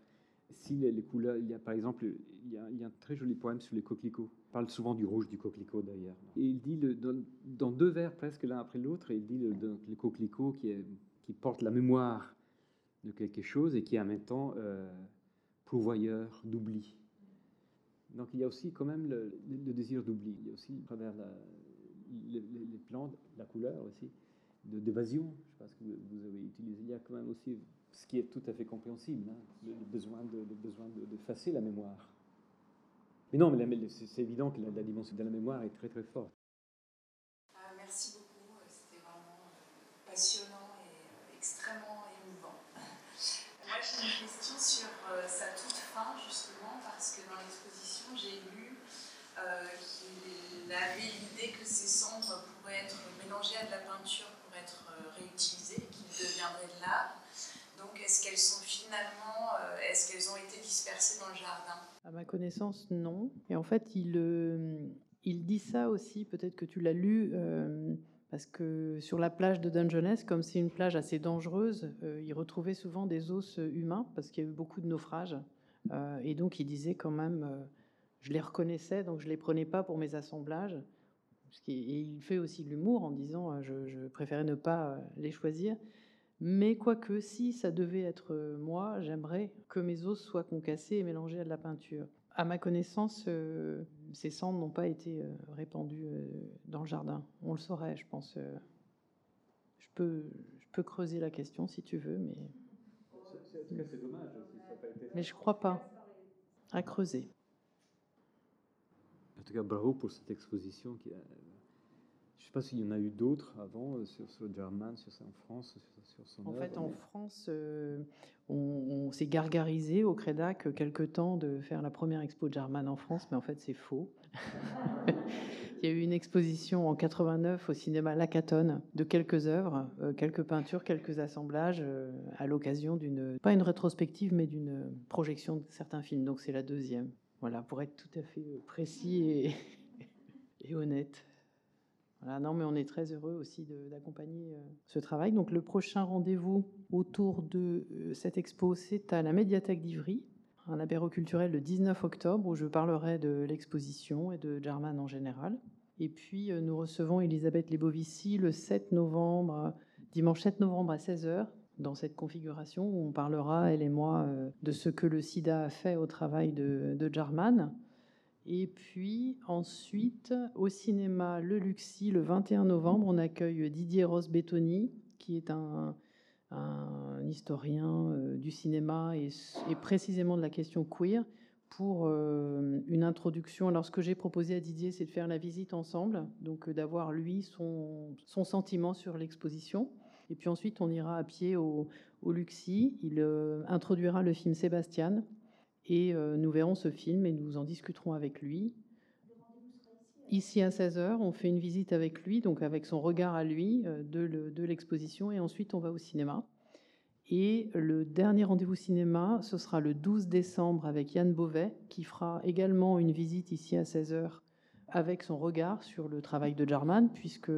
Si les, couleurs, il y a par exemple, il y a, un très joli poème sur les coquelicots. Il parle souvent du rouge du coquelicot d'ailleurs. Et il dit, dans, deux vers presque l'un après l'autre, il dit le, le coquelicot qui, porte la mémoire de quelque chose et qui est en même temps euh, pourvoyeur d'oubli. Donc il y a aussi quand même le, désir d'oubli. Il y a aussi à travers les, plantes, la couleur aussi d'évasion, je pense que vous avez utilisé, il y a quand même aussi ce qui est tout à fait compréhensible, hein, le, besoin de, le besoin de, la mémoire. Mais non, mais c'est évident que la, dimension de la mémoire est très très forte. Ah, merci beaucoup, c'était vraiment euh, passionnant et euh, extrêmement émouvant. Moi j'ai une question sur euh, sa toute fin justement, parce que dans l'exposition j'ai lu qu'il avait l'idée que ces cendres pourraient être mélangées à de la peinture être euh, réutilisées, qui deviendraient de l'art. Est-ce qu'elles sont finalement, euh, est-ce qu'elles ont été dispersées dans le jardin? À ma connaissance, non. Et en fait, il, euh, il dit ça aussi, peut-être que tu l'as lu, parce que sur la plage de Dungeness, comme c'est une plage assez dangereuse, il retrouvait souvent des os humains, parce qu'il y a eu beaucoup de naufrages et donc il disait quand même, je les reconnaissais, donc je les prenais pas pour mes assemblages. Et il fait aussi de l'humour en disant, je préférais ne pas les choisir. Mais quoique, si ça devait être euh, moi, j'aimerais que mes os soient concassés et mélangés à de la peinture. À ma connaissance, euh, ces cendres n'ont pas été euh, répandues dans le jardin. On le saurait, je pense. Je peux, creuser la question si tu veux, mais. C'est dommage Mais je crois pas. À creuser. En tout cas, bravo pour cette exposition qui a je ne sais pas s'il y en a eu d'autres avant euh, sur, sur German, sur ça en France, sur, son En fait, en France, euh, on, s'est gargarisé au Crédac quelque temps de faire la première expo de German en France, mais en fait, c'est faux. Il y a eu une exposition en 89 au cinéma Lacaton de quelques œuvres, euh, quelques peintures, quelques assemblages à l'occasion d'une, pas une rétrospective, mais d'une projection de certains films. Donc c'est la deuxième. Voilà, pour être tout à fait précis et, et honnête non, mais on est très heureux aussi d'accompagner euh, ce travail. Donc le prochain rendez-vous autour de euh, cette expo, c'est à la médiathèque d'Ivry, un apéro culturel le 19 octobre où je parlerai de l'exposition et de German en général. Et puis euh, nous recevons Elisabeth Lebovici le 7 novembre, dimanche 7 novembre à 16h dans cette configuration où on parlera, elle et moi, de ce que le sida a fait au travail de, de Jarman et puis ensuite, au cinéma Le Luxi, le 21 novembre, on accueille Didier Ross-Bettoni, qui est un, historien euh, du cinéma et, précisément de la question queer, pour euh, une introduction. Alors, ce que j'ai proposé à Didier, c'est de faire la visite ensemble, donc euh, d'avoir lui son, sentiment sur l'exposition. Et puis ensuite, on ira à pied au, au Luxi. Il introduira le film Sébastien, et euh, nous verrons ce film et nous en discuterons avec lui. Ici à 16h, on fait une visite avec lui, donc avec son regard à lui euh, de l'exposition, et ensuite on va au cinéma. Et le dernier rendez-vous cinéma, ce sera le 12 décembre avec Yann Beauvais, qui fera également une visite ici à 16h avec son regard sur le travail de Jarman, puisque,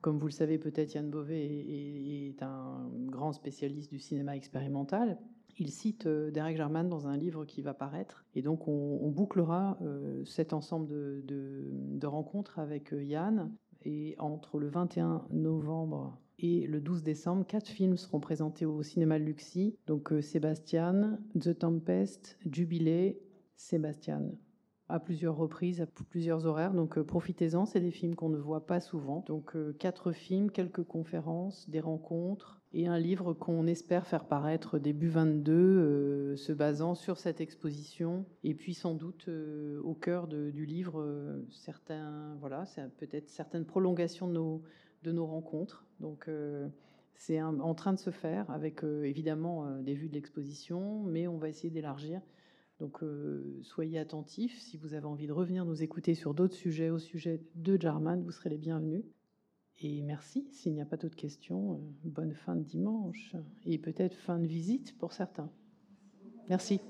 comme vous le savez peut-être, Yann Beauvais est un grand spécialiste du cinéma expérimental, il cite euh, Derek Jarman dans un livre qui va paraître. Et donc, on, bouclera euh, cet ensemble de, rencontres avec euh, Yann. Et entre le 21 novembre et le 12 décembre, quatre films seront présentés au cinéma Luxi. Donc, Sébastien, The Tempest, Jubilé, Sébastien à plusieurs reprises, à plusieurs horaires. Donc profitez-en, c'est des films qu'on ne voit pas souvent. Donc quatre films, quelques conférences, des rencontres, et un livre qu'on espère faire paraître début 22, euh, se basant sur cette exposition, et puis sans doute euh, au cœur du livre, euh, voilà, peut-être certaines prolongations de nos, de nos rencontres. Donc c'est en train de se faire avec évidemment des vues de l'exposition, mais on va essayer d'élargir. Donc soyez attentifs. Si vous avez envie de revenir nous écouter sur d'autres sujets, au sujet de Jarman, vous serez les bienvenus. Et merci. S'il n'y a pas d'autres questions, euh, bonne fin de dimanche et peut-être fin de visite pour certains. Merci.